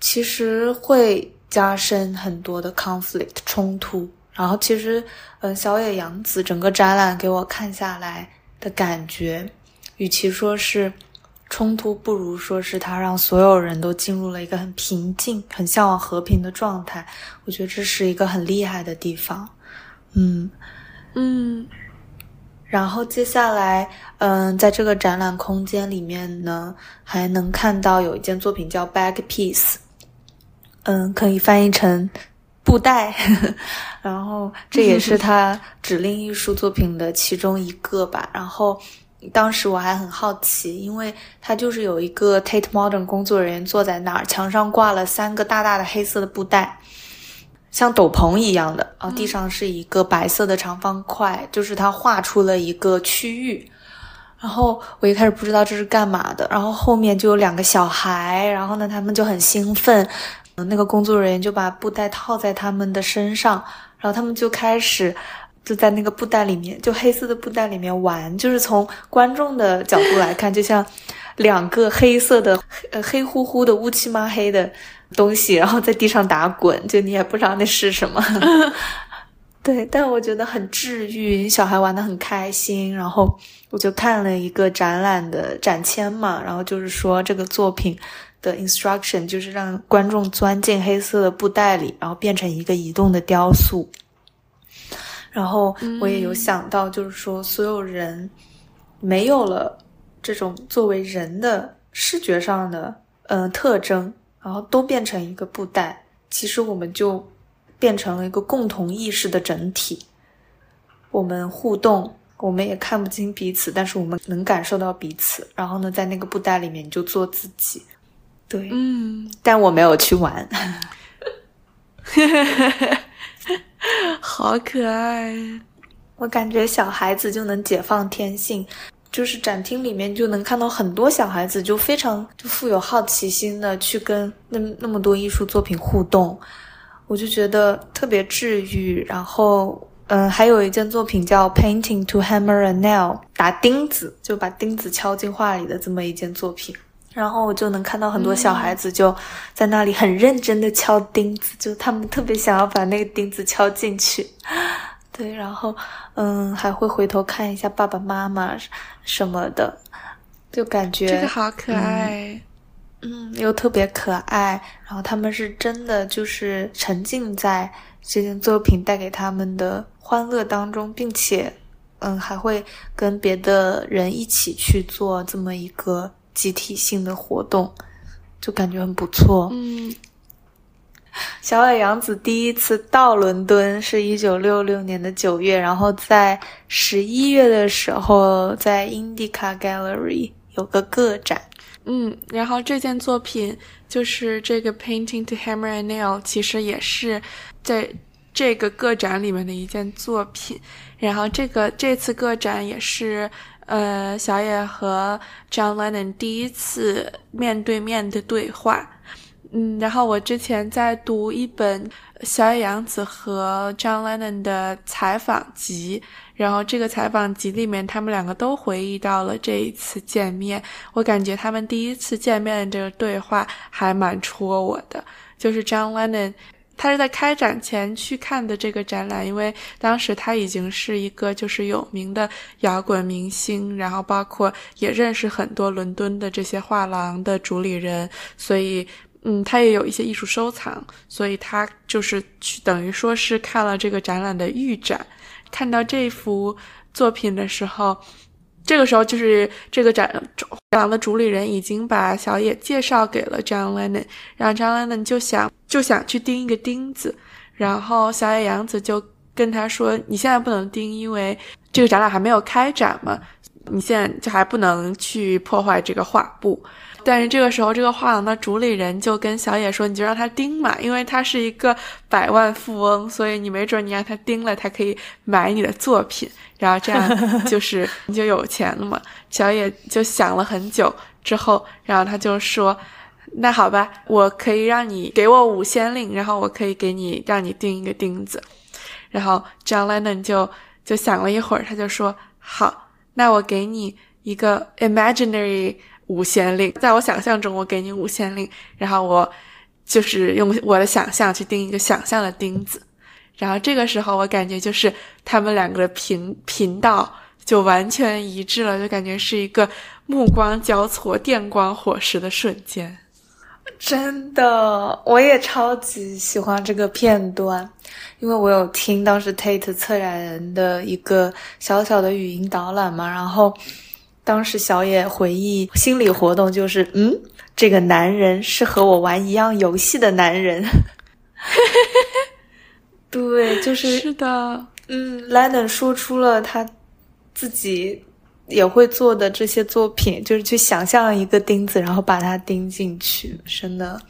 其实会加深很多的 conflict 冲突。然后，其实，嗯，小野洋子整个展览给我看下来的感觉，与其说是冲突，不如说是他让所有人都进入了一个很平静、很向往和平的状态。我觉得这是一个很厉害的地方。嗯嗯，然后接下来，嗯，在这个展览空间里面呢，还能看到有一件作品叫 Bag Piece，嗯，可以翻译成布袋，然后这也是他指令艺术作品的其中一个吧。然后当时我还很好奇，因为他就是有一个 Tate Modern 工作人员坐在那儿，墙上挂了三个大大的黑色的布袋。像斗篷一样的啊，地上是一个白色的长方块，就是他画出了一个区域。然后我一开始不知道这是干嘛的，然后后面就有两个小孩，然后呢，他们就很兴奋，那个工作人员就把布袋套在他们的身上，然后他们就开始就在那个布袋里面，就黑色的布袋里面玩，就是从观众的角度来看，就像两个黑色的呃黑乎乎的乌漆嘛黑的。东西，然后在地上打滚，就你也不知道那是什么。对，但我觉得很治愈，小孩玩的很开心。然后我就看了一个展览的展签嘛，然后就是说这个作品的 instruction 就是让观众钻进黑色的布袋里，然后变成一个移动的雕塑。然后我也有想到，就是说所有人没有了这种作为人的视觉上的嗯特征。然后都变成一个布袋，其实我们就变成了一个共同意识的整体。我们互动，我们也看不清彼此，但是我们能感受到彼此。然后呢，在那个布袋里面你就做自己。对，嗯，但我没有去玩。好可爱！我感觉小孩子就能解放天性。就是展厅里面就能看到很多小孩子，就非常就富有好奇心的去跟那那么多艺术作品互动，我就觉得特别治愈。然后，嗯，还有一件作品叫 Painting to Hammer a Nail，打钉子就把钉子敲进画里的这么一件作品。然后我就能看到很多小孩子就在那里很认真的敲钉子，就他们特别想要把那个钉子敲进去。对，然后，嗯，还会回头看一下爸爸妈妈什么的，就感觉这个好可爱，嗯，又特别可爱。然后他们是真的就是沉浸在这件作品带给他们的欢乐当中，并且，嗯，还会跟别的人一起去做这么一个集体性的活动，就感觉很不错。嗯。小野洋子第一次到伦敦是一九六六年的九月，然后在十一月的时候在 Indica Gallery 有个个展。嗯，然后这件作品就是这个 Painting to Hammer and Nail，其实也是在这个个展里面的一件作品。然后这个这次个展也是呃小野和 John Lennon 第一次面对面的对话。嗯，然后我之前在读一本小野洋子和 John Lennon 的采访集，然后这个采访集里面，他们两个都回忆到了这一次见面。我感觉他们第一次见面的这个对话还蛮戳我的，就是 John Lennon 他是在开展前去看的这个展览，因为当时他已经是一个就是有名的摇滚明星，然后包括也认识很多伦敦的这些画廊的主理人，所以嗯，他也有一些艺术收藏，所以他就是去等于说是看了这个展览的预展，看到这幅作品的时候。这个时候，就是这个展展的主理人已经把小野介绍给了 John Lennon，然后 John Lennon 就想就想去钉一个钉子，然后小野洋子就跟他说：“你现在不能钉，因为这个展览还没有开展嘛，你现在就还不能去破坏这个画布。”但是这个时候，这个画廊的主理人就跟小野说：“你就让他盯嘛，因为他是一个百万富翁，所以你没准你让他盯了，他可以买你的作品。”然后这样 就是你就有钱了嘛。小野就想了很久之后，然后他就说：“那好吧，我可以让你给我五先令，然后我可以给你让你钉一个钉子。”然后 John Lennon 就就想了一会儿，他就说：“好，那我给你一个 imaginary 五先令，在我想象中，我给你五先令，然后我就是用我的想象去钉一个想象的钉子。”然后这个时候，我感觉就是他们两个的频频道就完全一致了，就感觉是一个目光交错、电光火石的瞬间。真的，我也超级喜欢这个片段，因为我有听当时 Tate 策展人的一个小小的语音导览嘛。然后当时小野回忆心理活动就是，嗯，这个男人是和我玩一样游戏的男人。对，就是是的，嗯，Lennon 说出了他自己也会做的这些作品，就是去想象一个钉子，然后把它钉进去，真的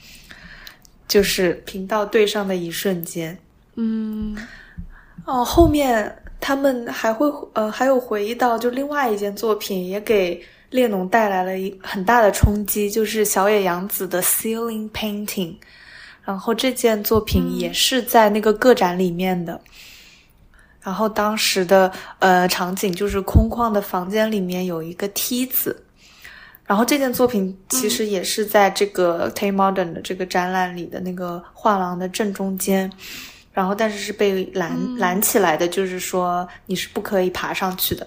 就是频道对上的一瞬间。嗯，哦，后面他们还会呃还有回忆到，就另外一件作品也给列侬带来了一很大的冲击，就是小野洋子的 Ceiling Painting。然后这件作品也是在那个个展里面的，然后当时的呃场景就是空旷的房间里面有一个梯子，然后这件作品其实也是在这个 Tate Modern 的这个展览里的那个画廊的正中间，然后但是是被拦拦起来的，就是说你是不可以爬上去的。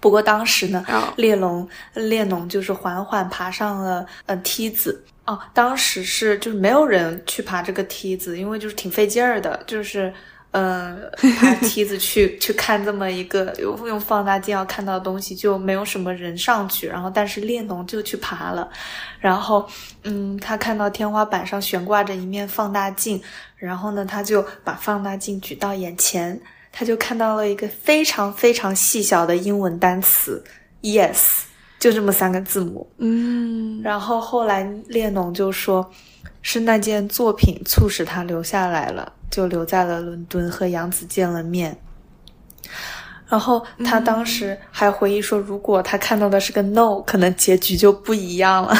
不过当时呢，列侬列侬就是缓缓爬上了呃梯子。哦，当时是就是没有人去爬这个梯子，因为就是挺费劲儿的，就是嗯，爬梯子去去看这么一个用用放大镜要看到的东西，就没有什么人上去。然后，但是列侬就去爬了，然后嗯，他看到天花板上悬挂着一面放大镜，然后呢，他就把放大镜举到眼前，他就看到了一个非常非常细小的英文单词 yes。就这么三个字母，嗯，然后后来列侬就说，是那件作品促使他留下来了，就留在了伦敦和杨子见了面。然后他当时还回忆说，如果他看到的是个 no，可能结局就不一样了。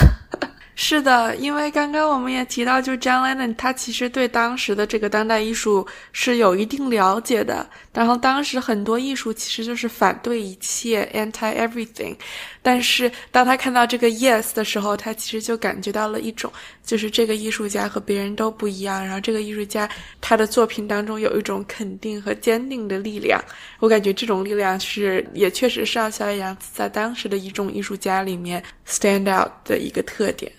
是的，因为刚刚我们也提到，就 John Lennon 他其实对当时的这个当代艺术是有一定了解的。然后当时很多艺术其实就是反对一切，anti everything。但是当他看到这个 yes 的时候，他其实就感觉到了一种，就是这个艺术家和别人都不一样。然后这个艺术家他的作品当中有一种肯定和坚定的力量。我感觉这种力量是也确实是让小野洋子在当时的一众艺术家里面 stand out 的一个特点。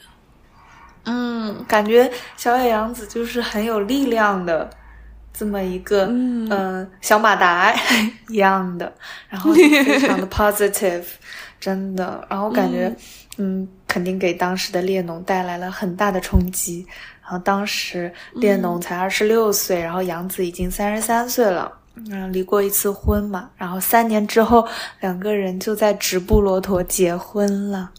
嗯，感觉小野洋子就是很有力量的这么一个嗯。小马达一样的，然后非常的 positive，真的，然后感觉嗯。肯定给当时的列侬带来了很大的冲击。然后当时列侬才二十六岁，然后杨子已经三十三岁了，嗯，离过一次婚嘛，然后三年之后两个人就在直布罗陀结婚了。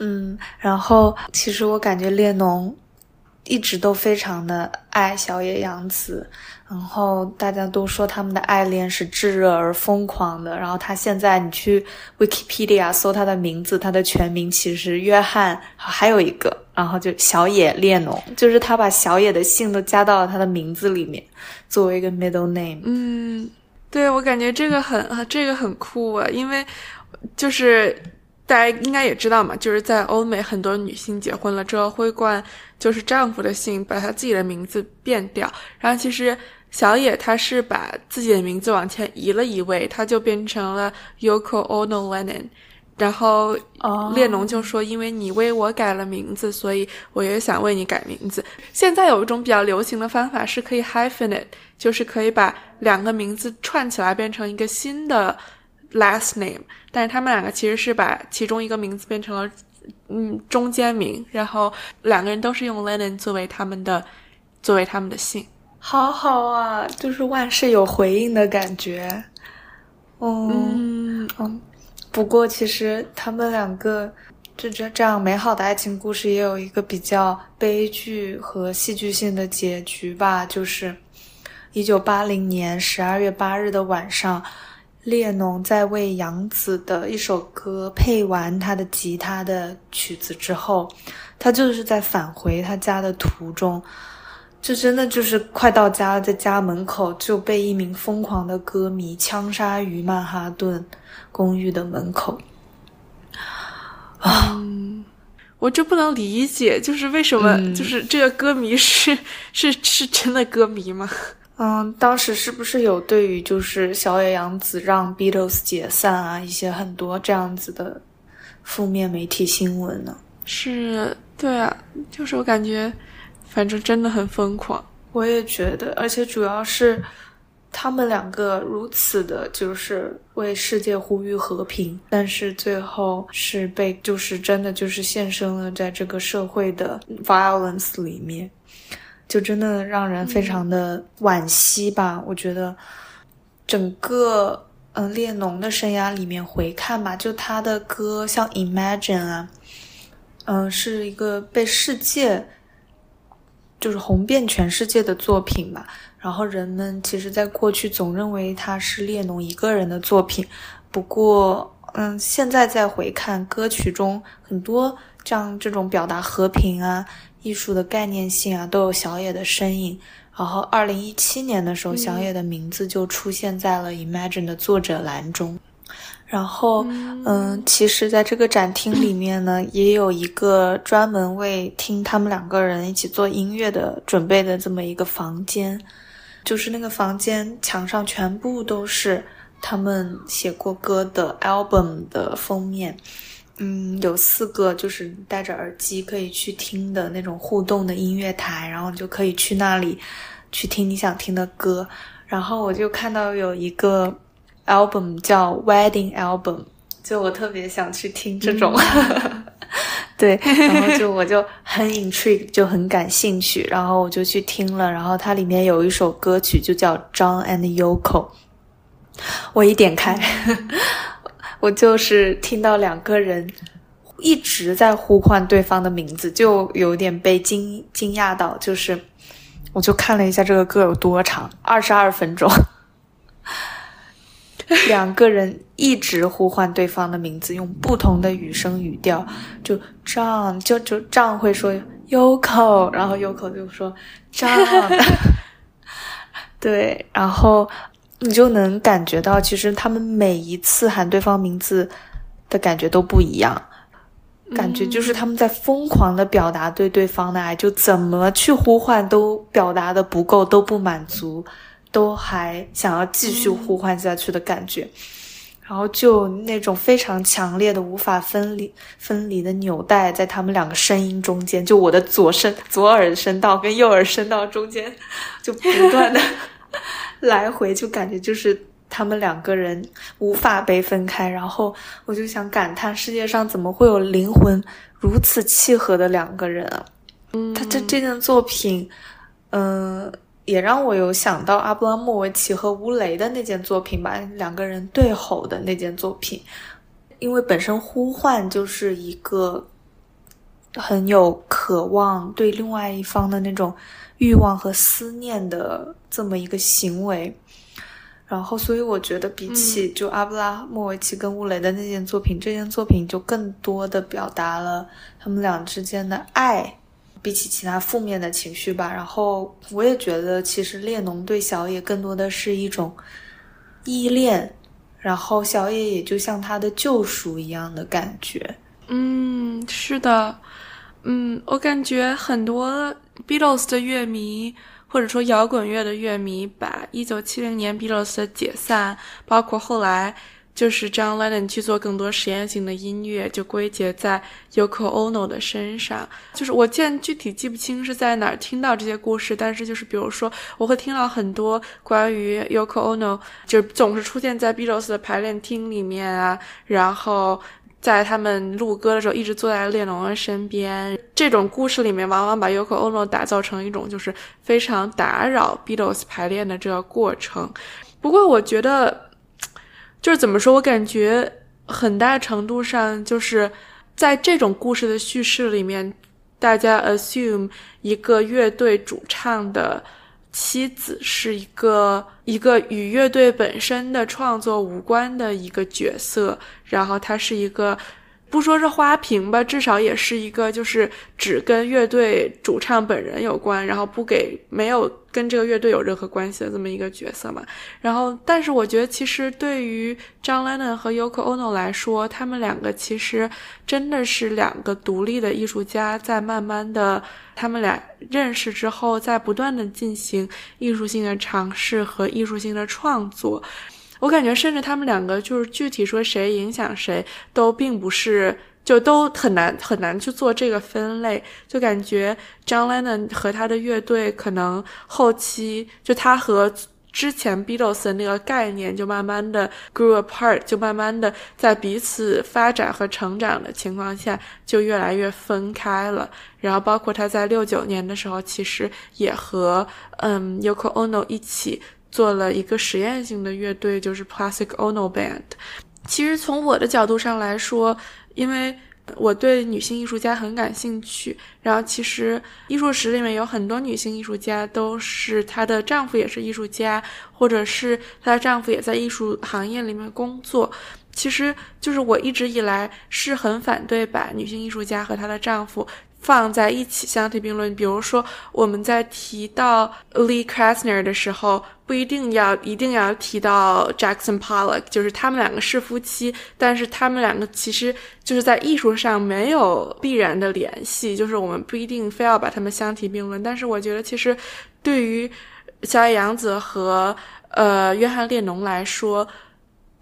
嗯，然后其实我感觉列侬一直都非常的爱小野洋子，然后大家都说他们的爱恋是炙热而疯狂的。然后他现在你去 Wikipedia 搜他的名字，他的全名其实约翰还有一个，然后就小野列侬，就是他把小野的姓都加到了他的名字里面，作为一个 middle name。嗯，对我感觉这个很这个很酷啊，因为就是。大家应该也知道嘛，就是在欧美很多女性结婚了之后会冠就是丈夫的姓，把她自己的名字变掉。然后其实小野她是把自己的名字往前移了一位，她就变成了 Yoko Ono Lennon。然后列侬就说：“因为你为我改了名字，所以我也想为你改名字。”现在有一种比较流行的方法是可以 hyphenate，就是可以把两个名字串起来变成一个新的 last name。但是他们两个其实是把其中一个名字变成了嗯中间名，然后两个人都是用 Lennon 作为他们的作为他们的姓。好好啊，就是万事有回应的感觉。嗯嗯。不过，其实他们两个这这这样美好的爱情故事也有一个比较悲剧和戏剧性的结局吧。就是一九八零年十二月八日的晚上，列侬在为杨子的一首歌配完他的吉他的曲子之后，他就是在返回他家的途中，这真的就是快到家了，在家门口就被一名疯狂的歌迷枪杀于曼哈顿。公寓的门口啊，我就不能理解，就是为什么，就是这个歌迷是是是真的歌迷吗？嗯，当时是不是有对于就是小野洋子让 Beatles 解散啊一些很多这样子的负面媒体新闻呢？是，对啊，就是我感觉，反正真的很疯狂。我也觉得，而且主要是。他们两个如此的，就是为世界呼吁和平，但是最后是被，就是真的就是献身了在这个社会的 violence 里面，就真的让人非常的惋惜吧。我觉得整个嗯列侬的生涯里面回看吧，就他的歌像 Imagine 啊，嗯，是一个被世界就是红遍全世界的作品吧。然后人们其实，在过去总认为他是列侬一个人的作品，不过，嗯，现在再回看歌曲中很多这样这种表达和平啊、艺术的概念性啊，都有小野的身影。然后，二零一七年的时候，小野的名字就出现在了《Imagine》的作者栏中。然后，嗯，其实，在这个展厅里面呢，也有一个专门为听他们两个人一起做音乐的准备的这么一个房间。就是那个房间墙上全部都是他们写过歌的 album 的封面，嗯，有四个就是戴着耳机可以去听的那种互动的音乐台，然后你就可以去那里去听你想听的歌。然后我就看到有一个 album 叫 Wedding Album，就我特别想去听这种。对，然后就我就很 intrigue，就很感兴趣，然后我就去听了，然后它里面有一首歌曲就叫 John and Yoko，我一点开，我就是听到两个人一直在呼唤对方的名字，就有点被惊惊讶到，就是我就看了一下这个歌有多长，二十二分钟。两个人一直呼唤对方的名字，用不同的语声语调，就这样就就这样会说 Yoko，然后 Yoko 就说 John，对，然后你就能感觉到，其实他们每一次喊对方名字的感觉都不一样，感觉就是他们在疯狂的表达对对方的爱，就怎么去呼唤都表达的不够，都不满足。都还想要继续呼唤下去的感觉，然后就那种非常强烈的无法分离分离的纽带在他们两个声音中间，就我的左声左耳声道跟右耳声道中间，就不断的 来回，就感觉就是他们两个人无法被分开。然后我就想感叹，世界上怎么会有灵魂如此契合的两个人啊？他这这件作品，嗯。也让我有想到阿布拉莫维奇和乌雷的那件作品吧，两个人对吼的那件作品，因为本身呼唤就是一个很有渴望对另外一方的那种欲望和思念的这么一个行为，然后所以我觉得比起就阿布拉莫维奇跟乌雷的那件作品，这件作品就更多的表达了他们俩之间的爱。比起其他负面的情绪吧，然后我也觉得，其实列侬对小野更多的是一种依恋，然后小野也就像他的救赎一样的感觉。嗯，是的，嗯，我感觉很多 Beatles 的乐迷，或者说摇滚乐的乐迷，把一九七零年 Beatles 的解散，包括后来。就是 John Lennon 去做更多实验性的音乐，就归结在 Yoko Ono 的身上。就是我见具体记不清是在哪儿听到这些故事，但是就是比如说，我会听到很多关于 Yoko Ono，就总是出现在 Beatles 的排练厅里面啊，然后在他们录歌的时候一直坐在列侬的身边。这种故事里面往往把 Yoko Ono 打造成一种就是非常打扰 Beatles 排练的这个过程。不过我觉得。就是怎么说，我感觉很大程度上就是在这种故事的叙事里面，大家 assume 一个乐队主唱的妻子是一个一个与乐队本身的创作无关的一个角色，然后他是一个。不说是花瓶吧，至少也是一个，就是只跟乐队主唱本人有关，然后不给没有跟这个乐队有任何关系的这么一个角色嘛。然后，但是我觉得其实对于 John Lennon 和 Yoko Ono 来说，他们两个其实真的是两个独立的艺术家，在慢慢的他们俩认识之后，在不断的进行艺术性的尝试和艺术性的创作。我感觉，甚至他们两个就是具体说谁影响谁，都并不是，就都很难很难去做这个分类。就感觉 John Lennon 和他的乐队可能后期就他和之前 Beatles 的那个概念就慢慢的 grew apart，就慢慢的在彼此发展和成长的情况下就越来越分开了。然后包括他在六九年的时候，其实也和嗯 Yoko Ono 一起。做了一个实验性的乐队，就是 Plastic Ono Band。其实从我的角度上来说，因为我对女性艺术家很感兴趣，然后其实艺术史里面有很多女性艺术家都是她的丈夫也是艺术家，或者是她的丈夫也在艺术行业里面工作。其实就是我一直以来是很反对把女性艺术家和她的丈夫。放在一起相提并论，比如说我们在提到 Lee Krasner 的时候，不一定要一定要提到 Jackson Pollock，就是他们两个是夫妻，但是他们两个其实就是在艺术上没有必然的联系，就是我们不一定非要把他们相提并论。但是我觉得，其实对于小野洋子和呃约翰列侬来说，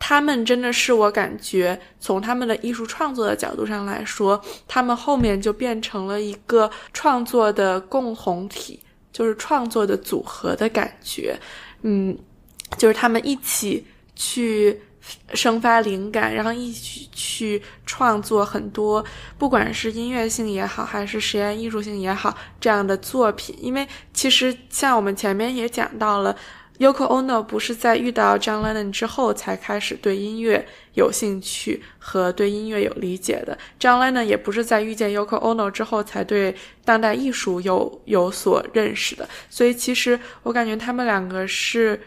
他们真的是我感觉，从他们的艺术创作的角度上来说，他们后面就变成了一个创作的共同体，就是创作的组合的感觉。嗯，就是他们一起去生发灵感，然后一起去创作很多，不管是音乐性也好，还是实验艺术性也好这样的作品。因为其实像我们前面也讲到了。Yoko Ono 不是在遇到 John Lennon 之后才开始对音乐有兴趣和对音乐有理解的，John Lennon 也不是在遇见 Yoko Ono 之后才对当代艺术有有所认识的。所以其实我感觉他们两个是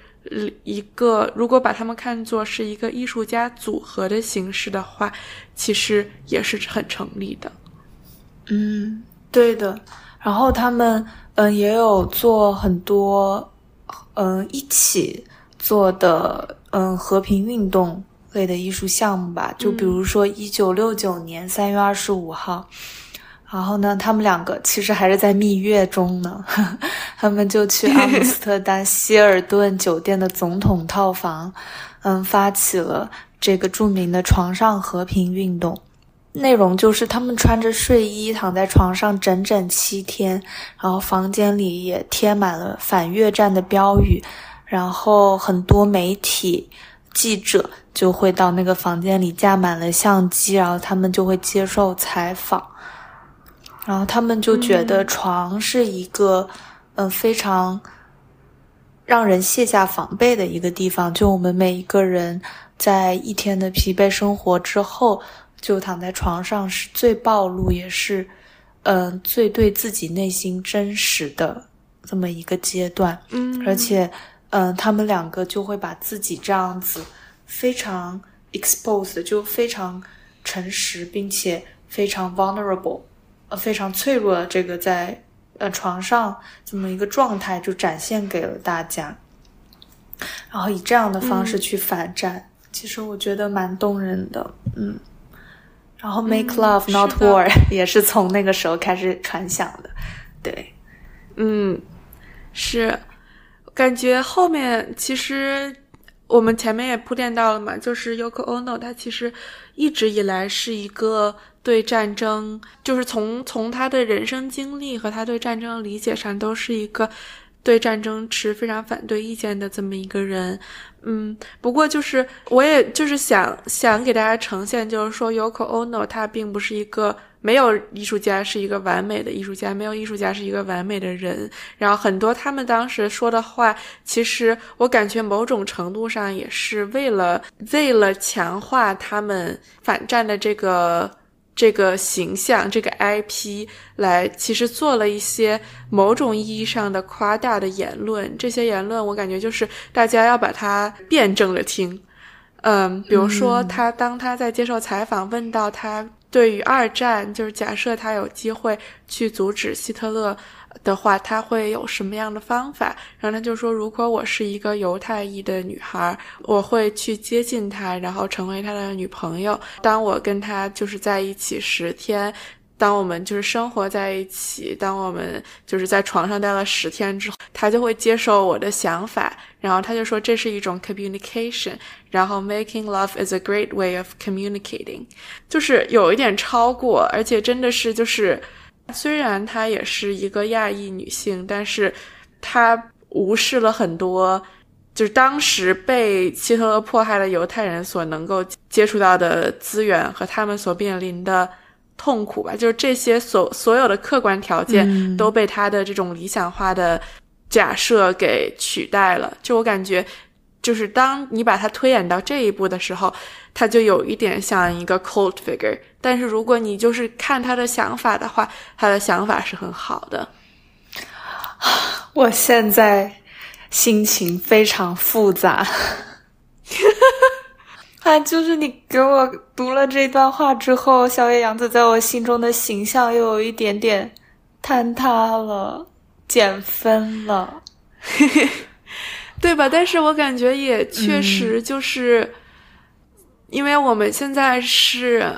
一个，如果把他们看作是一个艺术家组合的形式的话，其实也是很成立的。嗯，对的。然后他们嗯也有做很多。嗯，一起做的嗯和平运动类的艺术项目吧，就比如说一九六九年三月二十五号，然后呢，他们两个其实还是在蜜月中呢，他们就去阿姆斯特丹 希尔顿酒店的总统套房，嗯，发起了这个著名的床上和平运动。内容就是他们穿着睡衣躺在床上整整七天，然后房间里也贴满了反越战的标语，然后很多媒体记者就会到那个房间里架满了相机，然后他们就会接受采访，然后他们就觉得床是一个嗯非常让人卸下防备的一个地方，就我们每一个人在一天的疲惫生活之后。就躺在床上是最暴露，也是，嗯，最对自己内心真实的这么一个阶段。嗯，而且，嗯，他们两个就会把自己这样子非常 exposed，就非常诚实，并且非常 vulnerable，呃，非常脆弱的这个在呃床上这么一个状态，就展现给了大家，然后以这样的方式去反战。其实我觉得蛮动人的，嗯。然后 Make Love Not War 也是从那个时候开始传响的，对，嗯，是，感觉后面其实我们前面也铺垫到了嘛，就是 Yoko Ono 他其实一直以来是一个对战争，就是从从他的人生经历和他对战争的理解上，都是一个对战争持非常反对意见的这么一个人。嗯，不过就是我也就是想想给大家呈现，就是说 Yoko Ono 他并不是一个没有艺术家是一个完美的艺术家，没有艺术家是一个完美的人。然后很多他们当时说的话，其实我感觉某种程度上也是为了为了强化他们反战的这个。这个形象，这个 IP 来，其实做了一些某种意义上的夸大的言论。这些言论，我感觉就是大家要把它辩证着听。嗯，比如说他当他在接受采访，问到他对于二战，就是假设他有机会去阻止希特勒。的话，他会有什么样的方法？然后他就说：“如果我是一个犹太裔的女孩，我会去接近他，然后成为他的女朋友。当我跟他就是在一起十天，当我们就是生活在一起，当我们就是在床上待了十天之后，他就会接受我的想法。然后他就说这是一种 communication，然后 making love is a great way of communicating，就是有一点超过，而且真的是就是。”虽然她也是一个亚裔女性，但是她无视了很多，就是当时被希特勒迫害的犹太人所能够接触到的资源和他们所面临的痛苦吧。就是这些所所有的客观条件都被她的这种理想化的假设给取代了。就我感觉。就是当你把它推演到这一步的时候，它就有一点像一个 cult figure。但是如果你就是看他的想法的话，他的想法是很好的。我现在心情非常复杂。啊，就是你给我读了这段话之后，小野洋子在我心中的形象又有一点点坍塌了，减分了。对吧？但是我感觉也确实就是，因为我们现在是，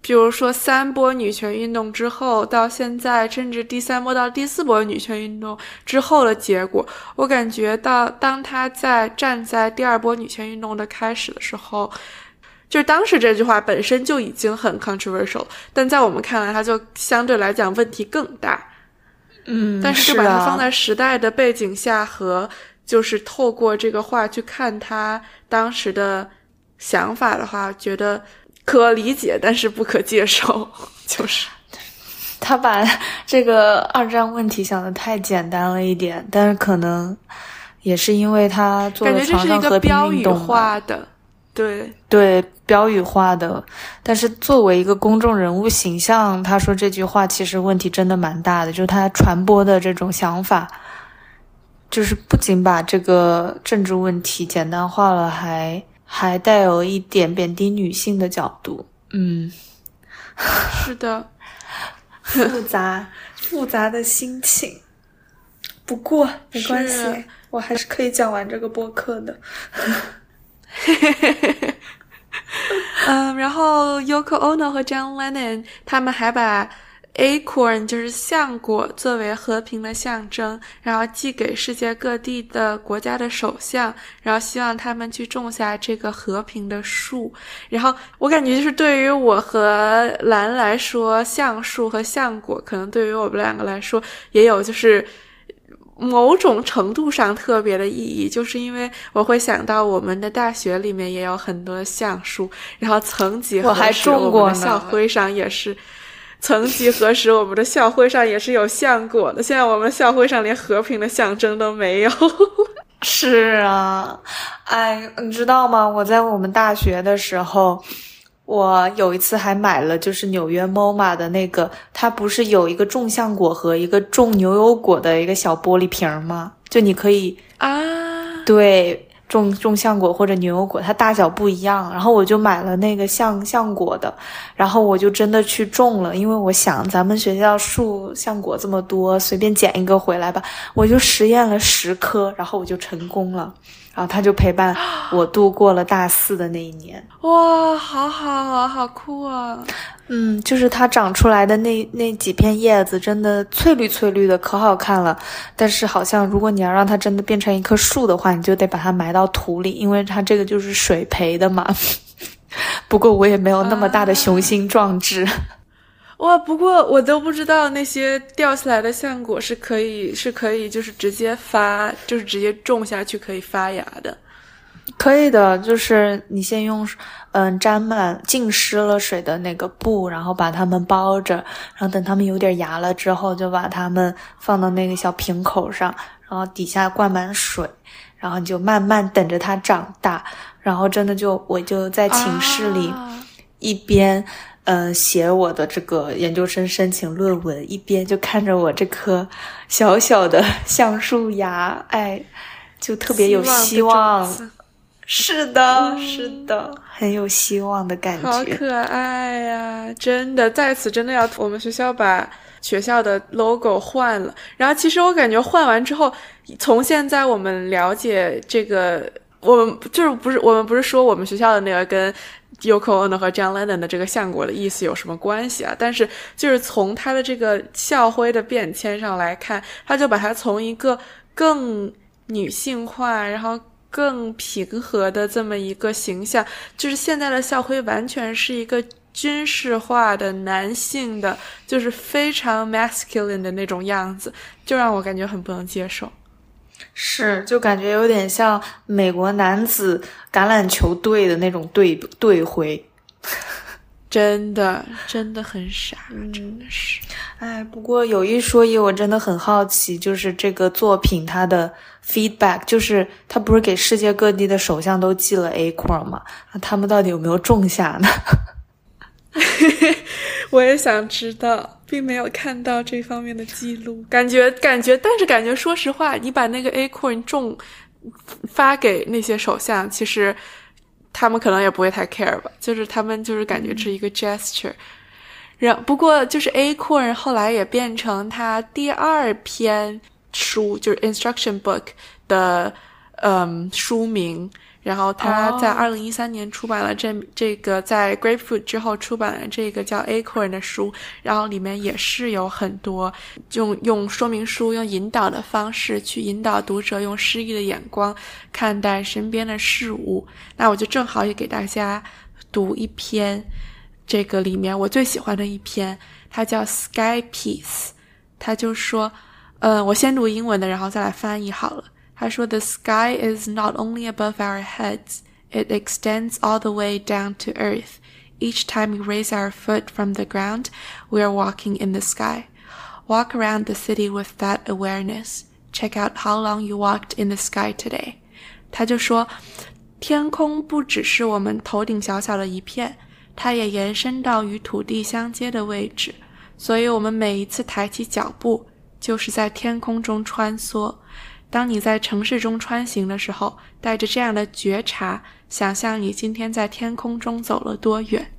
比如说三波女权运动之后，到现在甚至第三波到第四波女权运动之后的结果，我感觉到当他在站在第二波女权运动的开始的时候，就是当时这句话本身就已经很 controversial，但在我们看来，它就相对来讲问题更大。嗯，但是就把它放在时代的背景下和。就是透过这个话去看他当时的想法的话，觉得可理解，但是不可接受。就是他把这个二战问题想的太简单了一点，但是可能也是因为他做了床上和平运动化的，对对，标语化的。但是作为一个公众人物形象，他说这句话其实问题真的蛮大的，就是他传播的这种想法。就是不仅把这个政治问题简单化了，还还带有一点贬低女性的角度。嗯，是的，复杂复杂的心情。不过没关系，我还是可以讲完这个播客的。嗯，然后 Yoko Ono 和 John Lennon 他们还把。Acorn 就是橡果，作为和平的象征，然后寄给世界各地的国家的首相，然后希望他们去种下这个和平的树。然后我感觉就是对于我和兰来说，橡树和橡果可能对于我们两个来说也有就是某种程度上特别的意义，就是因为我会想到我们的大学里面也有很多橡树，然后曾几何时我们的校徽上也是。曾几何时，我们的校徽上也是有橡果的。现在我们校徽上连和平的象征都没有。是啊，哎，你知道吗？我在我们大学的时候，我有一次还买了，就是纽约 MoMA 的那个，它不是有一个种橡果和一个种牛油果的一个小玻璃瓶吗？就你可以啊，对。种种橡果或者牛油果，它大小不一样，然后我就买了那个橡橡果的，然后我就真的去种了，因为我想咱们学校树橡果这么多，随便捡一个回来吧。我就实验了十颗，然后我就成功了。然后他就陪伴 我度过了大四的那一年。哇，好好好好酷啊！嗯，就是它长出来的那那几片叶子，真的翠绿翠绿的，可好看了。但是好像如果你要让它真的变成一棵树的话，你就得把它埋到土里，因为它这个就是水培的嘛。不过我也没有那么大的雄心壮志。哇！不过我都不知道那些掉下来的橡果是可以是可以就是直接发，就是直接种下去可以发芽的。可以的，就是你先用嗯沾满浸湿了水的那个布，然后把它们包着，然后等它们有点芽了之后，就把它们放到那个小瓶口上，然后底下灌满水，然后你就慢慢等着它长大。然后真的就我就在寝室里一边。嗯，写我的这个研究生申请论文，一边就看着我这颗小小的橡树芽，哎，就特别有希望。是的，是的，很有希望的感觉。好可爱呀！真的，在此真的要我们学校把学校的 logo 换了。然后，其实我感觉换完之后，从现在我们了解这个，我们就是不是我们不是说我们学校的那个跟。Yoko Ono 和 John Lennon 的这个橡果的意思有什么关系啊？但是就是从它的这个校徽的变迁上来看，他就把它从一个更女性化，然后更平和的这么一个形象，就是现在的校徽完全是一个军事化的男性的，就是非常 masculine 的那种样子，就让我感觉很不能接受。是，就感觉有点像美国男子橄榄球队的那种队队徽，真的真的很傻，真的是。哎，不过有一说一，我真的很好奇，就是这个作品它的 feedback，就是他不是给世界各地的首相都寄了 acorn 吗？那他们到底有没有种下呢？我也想知道，并没有看到这方面的记录。感觉感觉，但是感觉，说实话，你把那个 acorn 种发给那些首相，其实他们可能也不会太 care 吧。就是他们就是感觉是一个 gesture。然不过就是 acorn 后来也变成他第二篇书，就是 instruction book 的嗯书名。然后他在二零一三年出版了这这个在 Grapefruit 之后出版了这个叫 Acorn 的书，然后里面也是有很多用用说明书、用引导的方式去引导读者用诗意的眼光看待身边的事物。那我就正好也给大家读一篇这个里面我最喜欢的一篇，它叫 Sky Piece。他就说，嗯，我先读英文的，然后再来翻译好了。他说：“The sky is not only above our heads; it extends all the way down to earth. Each time we raise our foot from the ground, we are walking in the sky. Walk around the city with that awareness. Check out how long you walked in the sky today.” 他就说，天空不只是我们头顶小小的一片，它也延伸到与土地相接的位置。所以，我们每一次抬起脚步，就是在天空中穿梭。 当你在城市中穿行的时候，带着这样的觉察，想象你今天在天空中走了多远，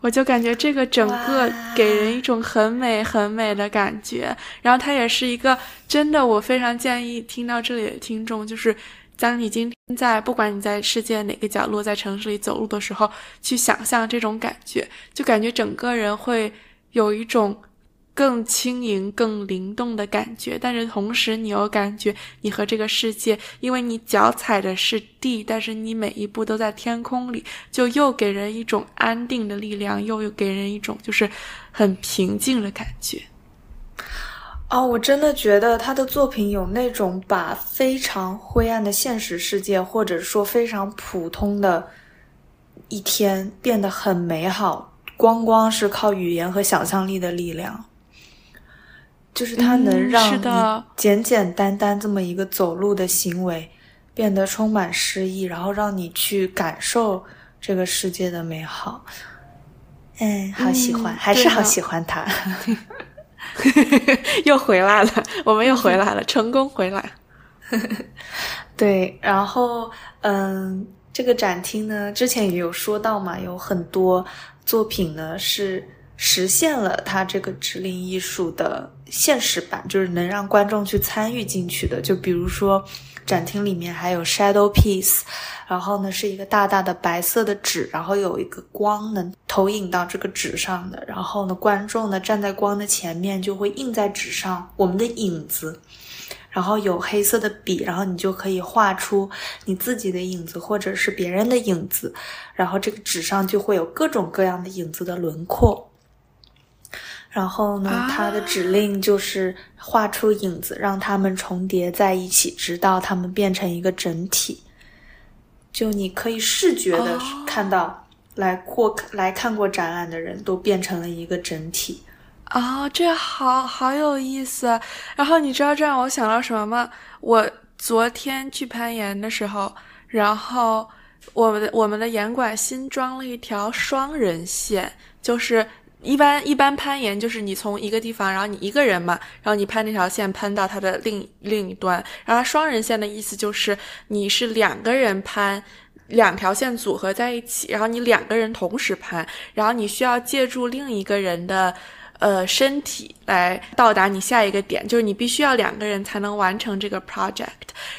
我就感觉这个整个给人一种很美很美的感觉。然后它也是一个真的，我非常建议听到这里的听众，就是当你今天在不管你在世界哪个角落，在城市里走路的时候，去想象这种感觉，就感觉整个人会有一种。更轻盈、更灵动的感觉，但是同时你又感觉你和这个世界，因为你脚踩的是地，但是你每一步都在天空里，就又给人一种安定的力量，又又给人一种就是很平静的感觉。哦，我真的觉得他的作品有那种把非常灰暗的现实世界，或者说非常普通的一天变得很美好，光光是靠语言和想象力的力量。就是它能让你简简单单这么一个走路的行为变得充满诗意，然后让你去感受这个世界的美好。嗯，好喜欢，还是好喜欢它。又回来了，我们又回来了，成功回来。对，然后嗯，这个展厅呢，之前也有说到嘛，有很多作品呢是实现了它这个指令艺术的。现实版，就是能让观众去参与进去的。就比如说，展厅里面还有 shadow piece，然后呢是一个大大的白色的纸，然后有一个光能投影到这个纸上的，然后呢观众呢站在光的前面，就会印在纸上我们的影子。然后有黑色的笔，然后你就可以画出你自己的影子或者是别人的影子，然后这个纸上就会有各种各样的影子的轮廓。然后呢，它的指令就是画出影子，让它们重叠在一起，直到它们变成一个整体。就你可以视觉的看到，来过来看过展览的人都变成了一个整体。啊，这好好有意思。然后你知道这让我想到什么吗？我昨天去攀岩的时候，然后我们的我们的岩馆新装了一条双人线，就是一般一般攀岩就是你从一个地方，然后你一个人嘛，然后你攀那条线攀到它的另另一端。然后双人线的意思就是你是两个人攀，两条线组合在一起，然后你两个人同时攀，然后你需要借助另一个人的。呃，身体来到达你下一个点，就是你必须要两个人才能完成这个 project。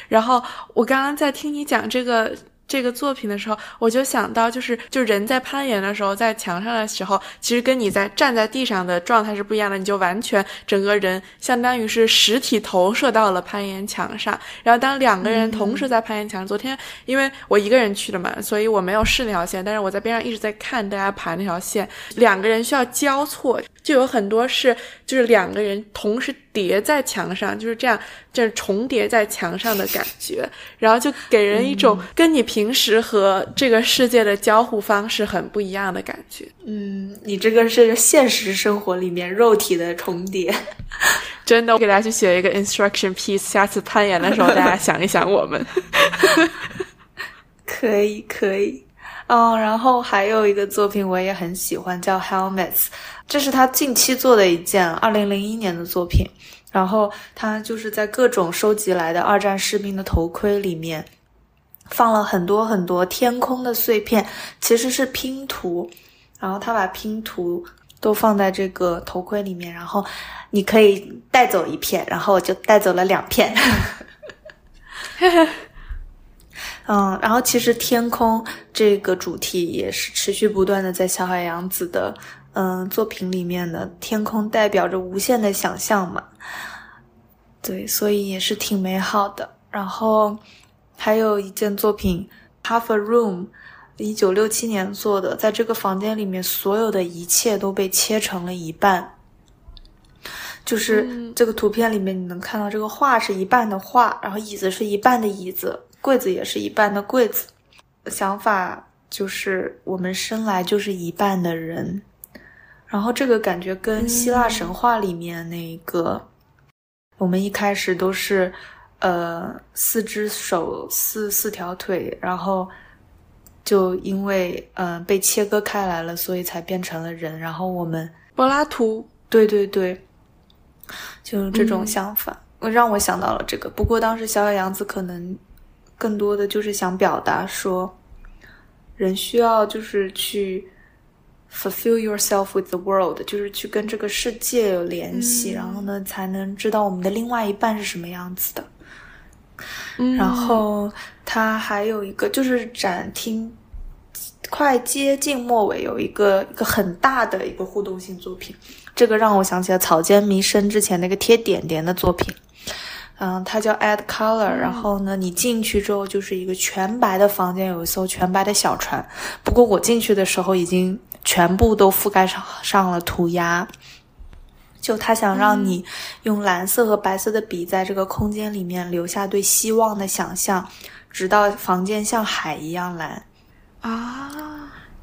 然后我刚刚在听你讲这个。这个作品的时候，我就想到，就是就人在攀岩的时候，在墙上的时候，其实跟你在站在地上的状态是不一样的。你就完全整个人相当于是实体投射到了攀岩墙上。然后当两个人同时在攀岩墙，昨天因为我一个人去的嘛，所以我没有试那条线，但是我在边上一直在看大家爬那条线。两个人需要交错，就有很多是就是两个人同时。叠在墙上就是这样，就是重叠在墙上的感觉，然后就给人一种跟你平时和这个世界的交互方式很不一样的感觉。嗯，你这个是现实生活里面肉体的重叠，真的。我给大家去写一个 instruction piece，下次攀岩的时候大家想一想我们。可以，可以。嗯，然后还有一个作品我也很喜欢，叫 Helmets，这是他近期做的一件二零零一年的作品。然后他就是在各种收集来的二战士兵的头盔里面，放了很多很多天空的碎片，其实是拼图。然后他把拼图都放在这个头盔里面，然后你可以带走一片，然后我就带走了两片。嗯，然后其实天空这个主题也是持续不断的在小海洋子的嗯作品里面的天空代表着无限的想象嘛，对，所以也是挺美好的。然后还有一件作品，Half a Room，一九六七年做的，在这个房间里面所有的一切都被切成了一半，就是这个图片里面你能看到这个画是一半的画，然后椅子是一半的椅子。柜子也是一半的柜子，想法就是我们生来就是一半的人，然后这个感觉跟希腊神话里面那个，我们一开始都是，呃，四只手四四条腿，然后就因为嗯被切割开来了，所以才变成了人。然后我们柏拉图，对对对，就是这种想法，让我想到了这个。不过当时小小杨子可能。更多的就是想表达说，人需要就是去 fulfill yourself with the world，就是去跟这个世界有联系，然后呢才能知道我们的另外一半是什么样子的。然后它还有一个就是展厅快接近末尾，有一个一个很大的一个互动性作品，这个让我想起了草间弥生之前那个贴点点的作品。嗯，它叫 Add Color，然后呢，你进去之后就是一个全白的房间，有一艘全白的小船。不过我进去的时候已经全部都覆盖上上了涂鸦。就他想让你用蓝色和白色的笔在这个空间里面留下对希望的想象，直到房间像海一样蓝。啊。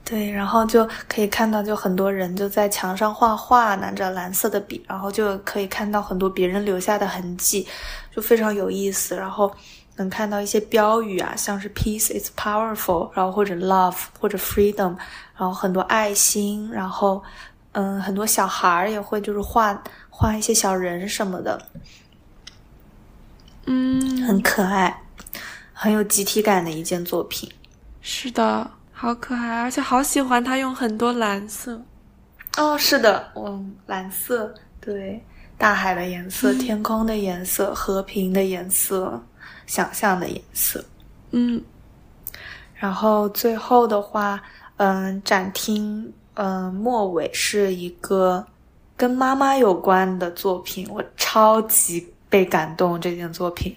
对，然后就可以看到，就很多人就在墙上画画，拿着蓝色的笔，然后就可以看到很多别人留下的痕迹，就非常有意思。然后能看到一些标语啊，像是 “peace is powerful”，然后或者 “love” 或者 “freedom”，然后很多爱心，然后嗯，很多小孩儿也会就是画画一些小人什么的，嗯，很可爱，很有集体感的一件作品。是的。好可爱，而且好喜欢他用很多蓝色。哦，是的，嗯，蓝色，对，大海的颜色、天空的颜色、和平的颜色、想象的颜色。嗯，然后最后的话，嗯，展厅，嗯，末尾是一个跟妈妈有关的作品，我超级被感动这件作品。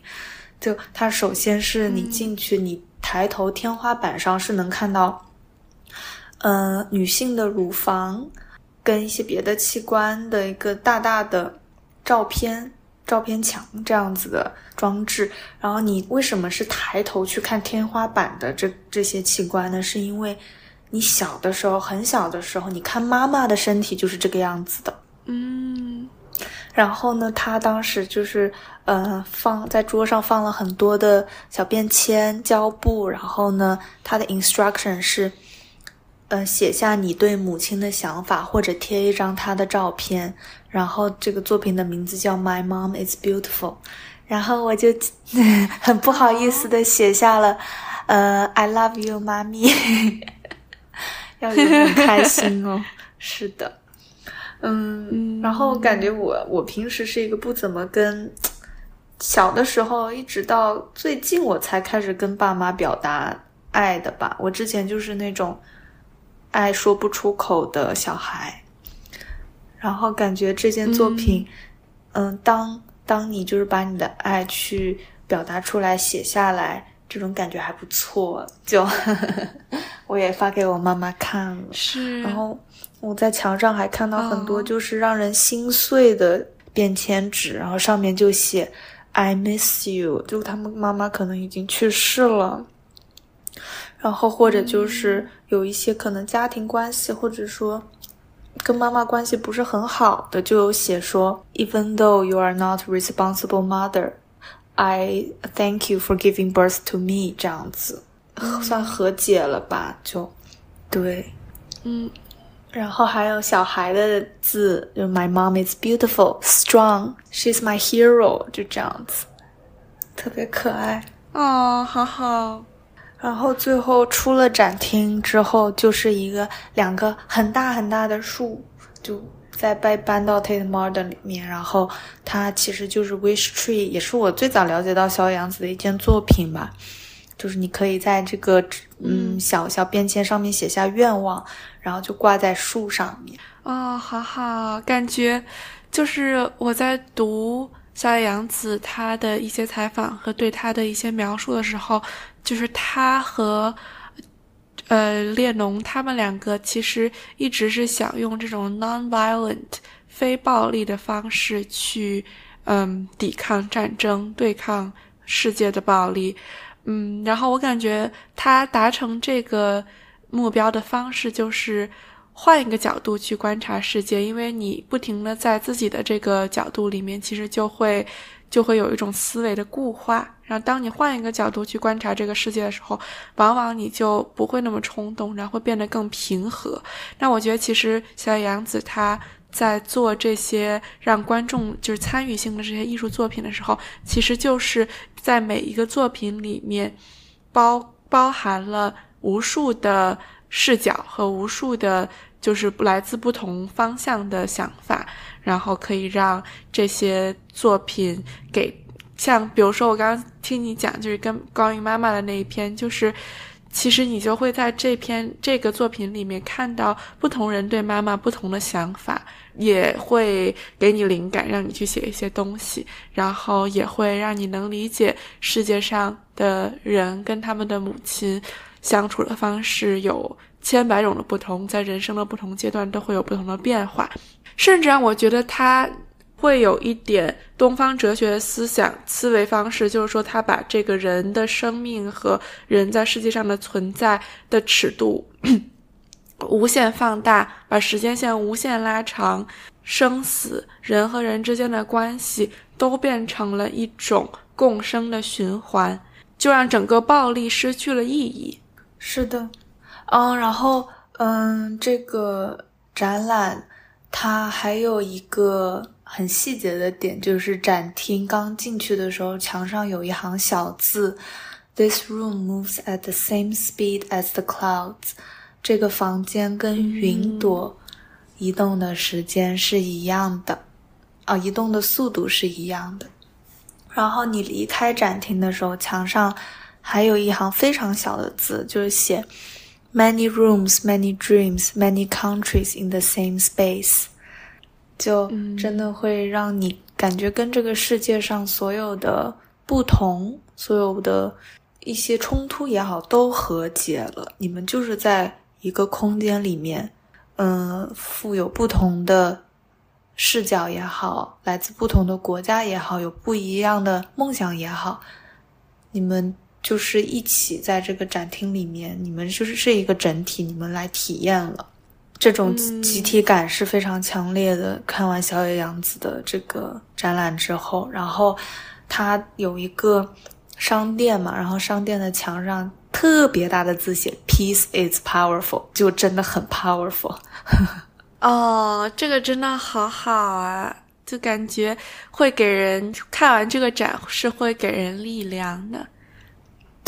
就它首先是你进去，你抬头天花板上是能看到，嗯，女性的乳房跟一些别的器官的一个大大的。照片、照片墙这样子的装置，然后你为什么是抬头去看天花板的这这些器官呢？是因为你小的时候，很小的时候，你看妈妈的身体就是这个样子的。嗯，然后呢，他当时就是呃放在桌上放了很多的小便签、胶布，然后呢，他的 instruction 是。呃，写下你对母亲的想法，或者贴一张她的照片，然后这个作品的名字叫《My Mom Is Beautiful》，然后我就 很不好意思的写下了，呃，I love you，妈咪，要有点开心哦。是的，嗯，然后感觉我我平时是一个不怎么跟小的时候，一直到最近我才开始跟爸妈表达爱的吧。我之前就是那种。爱说不出口的小孩，然后感觉这件作品，嗯，当当你就是把你的爱去表达出来、写下来，这种感觉还不错。就 我也发给我妈妈看了，是。然后我在墙上还看到很多就是让人心碎的便签纸，然后上面就写 “I miss you”，就他们妈妈可能已经去世了。然后或者就是有一些可能家庭关系，或者说跟妈妈关系不是很好的，就有写说，Even though you are not responsible mother, I thank you for giving birth to me。这样子算和解了吧？就对，嗯。然后还有小孩的字，就 My mom is beautiful, strong, she's my hero。就这样子，特别可爱哦，好好。然后最后出了展厅之后，就是一个两个很大很大的树，就在被搬到 Tate Modern 里面。然后它其实就是 Wish Tree，也是我最早了解到小野洋子的一件作品吧。就是你可以在这个嗯小小便签上面写下愿望，然后就挂在树上面。哦，好好，感觉就是我在读。小野洋子她的一些采访和对她的一些描述的时候，就是她和，呃，列侬他们两个其实一直是想用这种 non-violent 非暴力的方式去，嗯，抵抗战争，对抗世界的暴力，嗯，然后我感觉他达成这个目标的方式就是。换一个角度去观察世界，因为你不停的在自己的这个角度里面，其实就会就会有一种思维的固化。然后，当你换一个角度去观察这个世界的时候，往往你就不会那么冲动，然后会变得更平和。那我觉得，其实小野洋子他在做这些让观众就是参与性的这些艺术作品的时候，其实就是在每一个作品里面包包含了无数的视角和无数的。就是来自不同方向的想法，然后可以让这些作品给像，比如说我刚刚听你讲，就是跟关于妈妈的那一篇，就是其实你就会在这篇这个作品里面看到不同人对妈妈不同的想法，也会给你灵感，让你去写一些东西，然后也会让你能理解世界上的人跟他们的母亲相处的方式有。千百种的不同，在人生的不同阶段都会有不同的变化，甚至让我觉得他会有一点东方哲学的思想思维方式，就是说他把这个人的生命和人在世界上的存在的尺度无限放大，把时间线无限拉长，生死人和人之间的关系都变成了一种共生的循环，就让整个暴力失去了意义。是的。嗯，然后嗯，这个展览它还有一个很细节的点，就是展厅刚进去的时候，墙上有一行小字：“This room moves at the same speed as the clouds。”这个房间跟云朵移动的时间是一样的。啊，移动的速度是一样的。然后你离开展厅的时候，墙上还有一行非常小的字，就是写 “Many rooms, many dreams, many countries in the same space”，就真的会让你感觉跟这个世界上所有的不同、所有的一些冲突也好，都和解了。你们就是在一个空间里面，嗯，富有不同的。视角也好，来自不同的国家也好，有不一样的梦想也好，你们就是一起在这个展厅里面，你们就是是一个整体，你们来体验了这种集体感是非常强烈的。看完小野洋子的这个展览之后，然后他有一个商店嘛，然后商店的墙上特别大的字写 “Peace is powerful”，就真的很 powerful。哦，这个真的好好啊，就感觉会给人看完这个展是会给人力量的。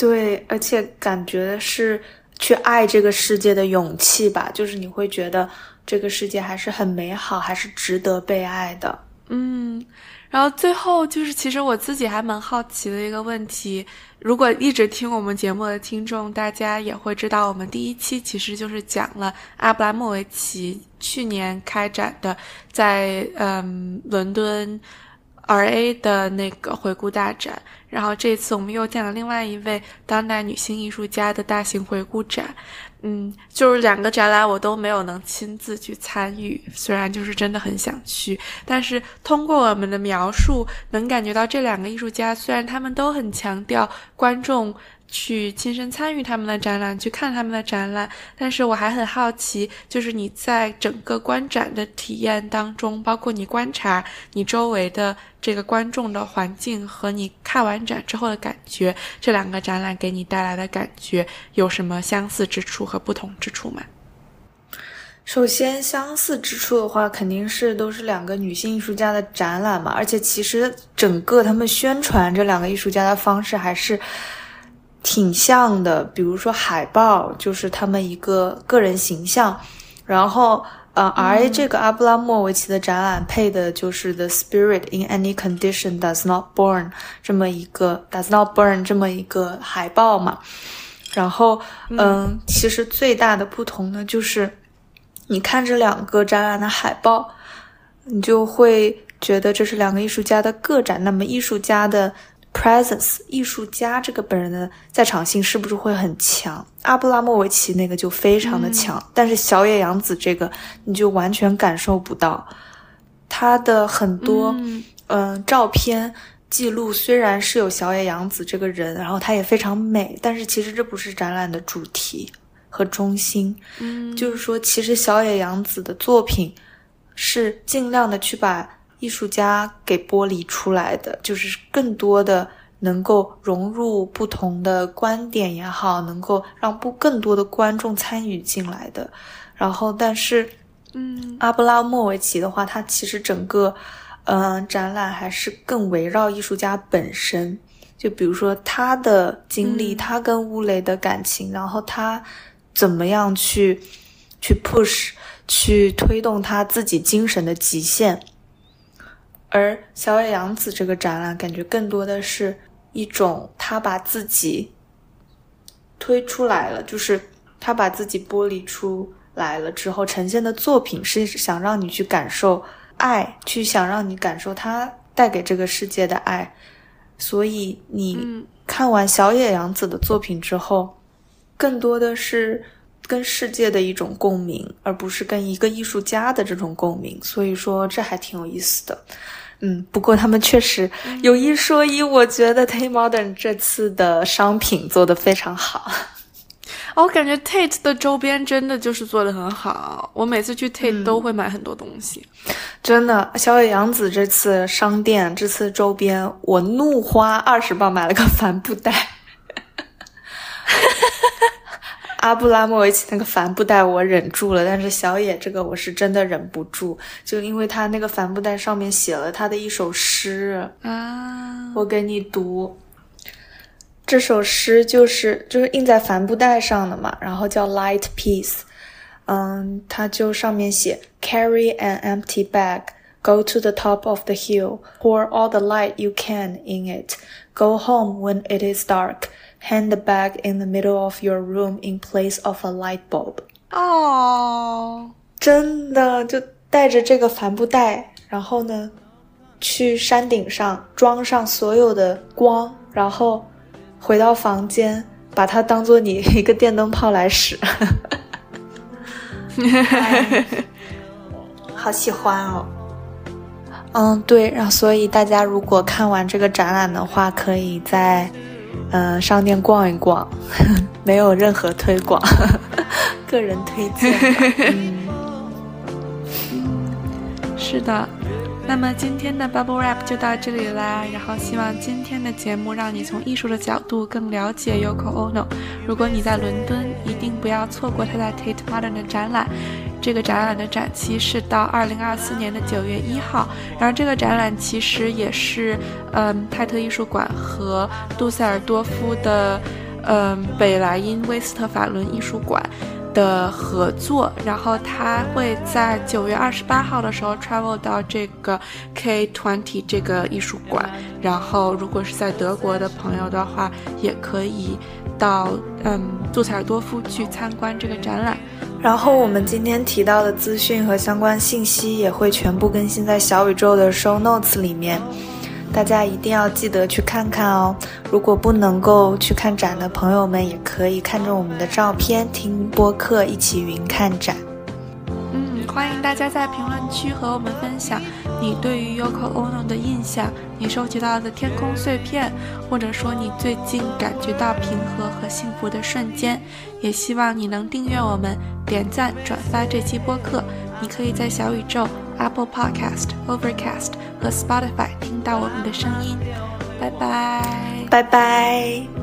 对，而且感觉是去爱这个世界的勇气吧，就是你会觉得这个世界还是很美好，还是值得被爱的。嗯。然后最后就是，其实我自己还蛮好奇的一个问题。如果一直听我们节目的听众，大家也会知道，我们第一期其实就是讲了阿布拉莫维奇去年开展的在嗯伦敦 R A 的那个回顾大展。然后这次我们又见了另外一位当代女性艺术家的大型回顾展。嗯，就是两个展览我都没有能亲自去参与，虽然就是真的很想去，但是通过我们的描述，能感觉到这两个艺术家虽然他们都很强调观众。去亲身参与他们的展览，去看他们的展览。但是我还很好奇，就是你在整个观展的体验当中，包括你观察你周围的这个观众的环境和你看完展之后的感觉，这两个展览给你带来的感觉有什么相似之处和不同之处吗？首先，相似之处的话，肯定是都是两个女性艺术家的展览嘛。而且，其实整个他们宣传这两个艺术家的方式还是。挺像的，比如说海报就是他们一个个人形象，然后呃，R A 这个阿布拉莫维奇的展览配的就是 The Spirit in Any Condition Does Not Burn 这么一个 Does Not Burn 这么一个海报嘛。然后嗯，其实最大的不同呢，就是你看这两个展览的海报，你就会觉得这是两个艺术家的个展。那么艺术家的。Presence，艺术家这个本人的在场性是不是会很强？阿布拉莫维奇那个就非常的强，但是小野洋子这个你就完全感受不到。他的很多嗯照片记录虽然是有小野洋子这个人，然后她也非常美，但是其实这不是展览的主题和中心。嗯，就是说，其实小野洋子的作品是尽量的去把。艺术家给剥离出来的，就是更多的能够融入不同的观点也好，能够让不更多的观众参与进来的。然后，但是，嗯，阿布拉莫维奇的话，他其实整个，嗯，展览还是更围绕艺术家本身。就比如说他的经历，他跟乌雷的感情，然后他怎么样去去 push，去推动他自己精神的极限。而小野洋子这个展览，感觉更多的是一种他把自己推出来了，就是他把自己剥离出来了之后呈现的作品，是想让你去感受爱，去想让你感受他带给这个世界的爱。所以你看完小野洋子的作品之后，更多的是跟世界的一种共鸣，而不是跟一个艺术家的这种共鸣。所以说，这还挺有意思的。嗯，不过他们确实有一说一，我觉得 Tate Modern 这次的商品做的非常好。我感觉 Tate 的周边真的就是做的很好，我每次去 Tate 都会买很多东西。真的，小野洋子这次商店这次周边，我怒花二十磅买了个帆布袋。阿布拉莫维奇那个帆布袋我忍住了，但是小野这个我是真的忍不住，就因为他那个帆布袋上面写了他的一首诗啊，我给你读。这首诗就是就是印在帆布袋上的嘛，然后叫 Light Peace，嗯，它就上面写 Carry an empty bag Go to the top of the hill, pour all the light you can in it. Go home when it is dark. Hang the bag in the middle of your room in place of a light bulb. 哦，真的就带着这个帆布袋，然后呢，去山顶上装上所有的光，然后回到房间，把它当做你一个电灯泡来使。好喜欢哦。嗯，对，然后所以大家如果看完这个展览的话，可以在呃商店逛一逛，没有任何推广，个人推荐。嗯，是的。那么今天的 Bubble Wrap 就到这里啦，然后希望今天的节目让你从艺术的角度更了解 Yoko Ono。如果你在伦敦，一定不要错过他在 Tate Modern 的展览。这个展览的展期是到二零二四年的九月一号。然后这个展览其实也是，嗯，泰特艺术馆和杜塞尔多夫的，嗯，北莱茵威斯特法伦艺术馆的合作。然后他会在九月二十八号的时候 travel 到这个 K Twenty 这个艺术馆。然后如果是在德国的朋友的话，也可以到嗯杜塞尔多夫去参观这个展览。然后我们今天提到的资讯和相关信息也会全部更新在小宇宙的 show notes 里面，大家一定要记得去看看哦。如果不能够去看展的朋友们，也可以看着我们的照片听播客，一起云看展。欢迎大家在评论区和我们分享你对于 Yoko Ono 的印象，你收集到的天空碎片，或者说你最近感觉到平和和幸福的瞬间。也希望你能订阅我们。点赞转发这期播客，你可以在小宇宙、Apple Podcast、Overcast 和 Spotify 听到我们的声音。拜拜，拜拜。